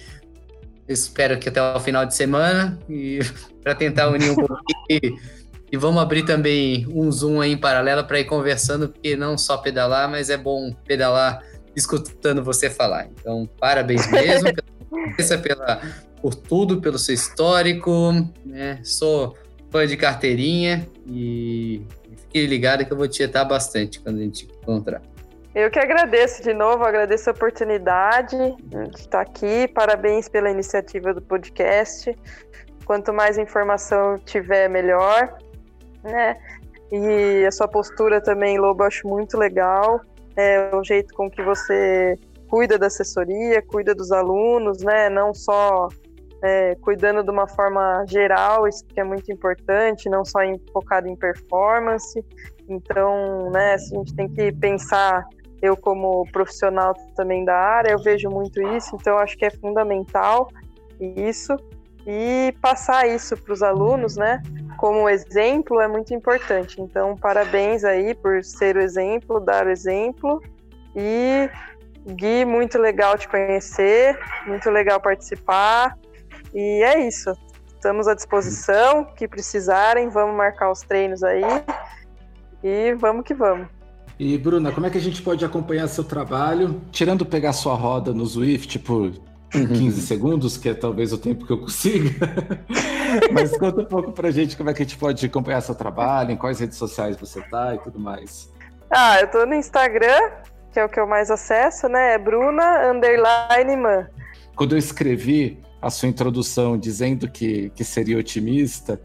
espero que até o final de semana e para tentar unir um pouco e, e, vamos abrir também um Zoom aí em paralelo para ir conversando, porque não só pedalar, mas é bom pedalar escutando você falar. Então, parabéns mesmo pela, pela, por tudo, pelo seu histórico, né? Sou fã de carteirinha e fique ligado que eu vou te tietar bastante quando a gente encontrar. Eu que agradeço de novo, agradeço a oportunidade de estar aqui. Parabéns pela iniciativa do podcast. Quanto mais informação tiver, melhor. Né? E a sua postura também, Lobo, acho muito legal. É o jeito com que você cuida da assessoria, cuida dos alunos, né? Não só é, cuidando de uma forma geral, isso que é muito importante, não só em, focado em performance. Então, né, a gente tem que pensar eu como profissional também da área, eu vejo muito isso, então acho que é fundamental isso e passar isso para os alunos, né? Como exemplo é muito importante. Então, parabéns aí por ser o exemplo, dar o exemplo e Gui, muito legal te conhecer, muito legal participar. E é isso. Estamos à disposição, que precisarem, vamos marcar os treinos aí E vamos que vamos. E Bruna, como é que a gente pode acompanhar seu trabalho? Tirando pegar sua roda no Zwift por 15 segundos, que é talvez o tempo que eu consiga. Mas conta um pouco pra gente como é que a gente pode acompanhar seu trabalho, em quais redes sociais você tá e tudo mais. Ah, eu tô no Instagram, que é o que eu mais acesso, né? É Bruna Underline Man. Quando eu escrevi a sua introdução dizendo que, que seria otimista,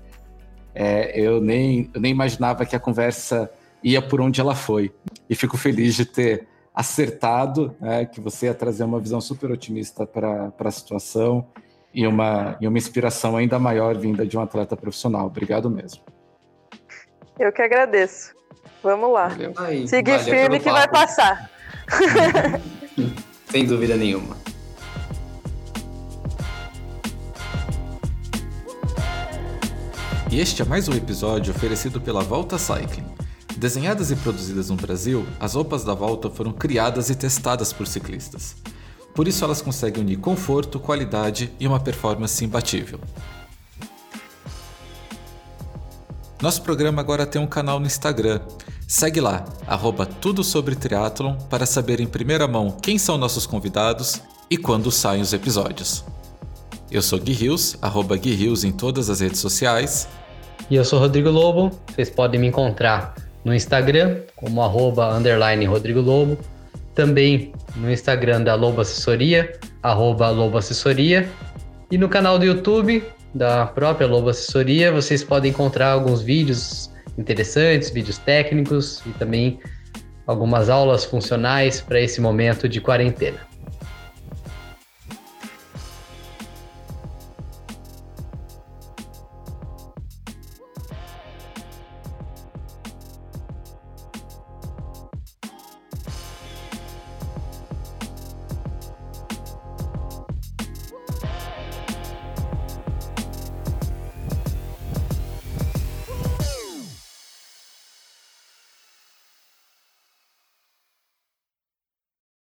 é, eu, nem, eu nem imaginava que a conversa ia por onde ela foi. E fico feliz de ter acertado, né, que você ia trazer uma visão super otimista para a situação e uma, e uma inspiração ainda maior vinda de um atleta profissional. Obrigado mesmo. Eu que agradeço. Vamos lá. Seguir firme que vai passar. Sem dúvida nenhuma. E este é mais um episódio oferecido pela Volta Cycling. Desenhadas e produzidas no Brasil, as roupas da Volta foram criadas e testadas por ciclistas. Por isso elas conseguem unir conforto, qualidade e uma performance imbatível. Nosso programa agora tem um canal no Instagram. Segue lá, arroba tudo sobre triatlon, para saber em primeira mão quem são nossos convidados e quando saem os episódios. Eu sou Gui Rios, arroba Gui Rios em todas as redes sociais. E eu sou Rodrigo Lobo. Vocês podem me encontrar no Instagram como arroba underline Rodrigo Lobo. Também no Instagram da Lobo Assessoria, arroba Lobo Assessoria. E no canal do YouTube da própria Lobo Assessoria, vocês podem encontrar alguns vídeos interessantes, vídeos técnicos e também algumas aulas funcionais para esse momento de quarentena.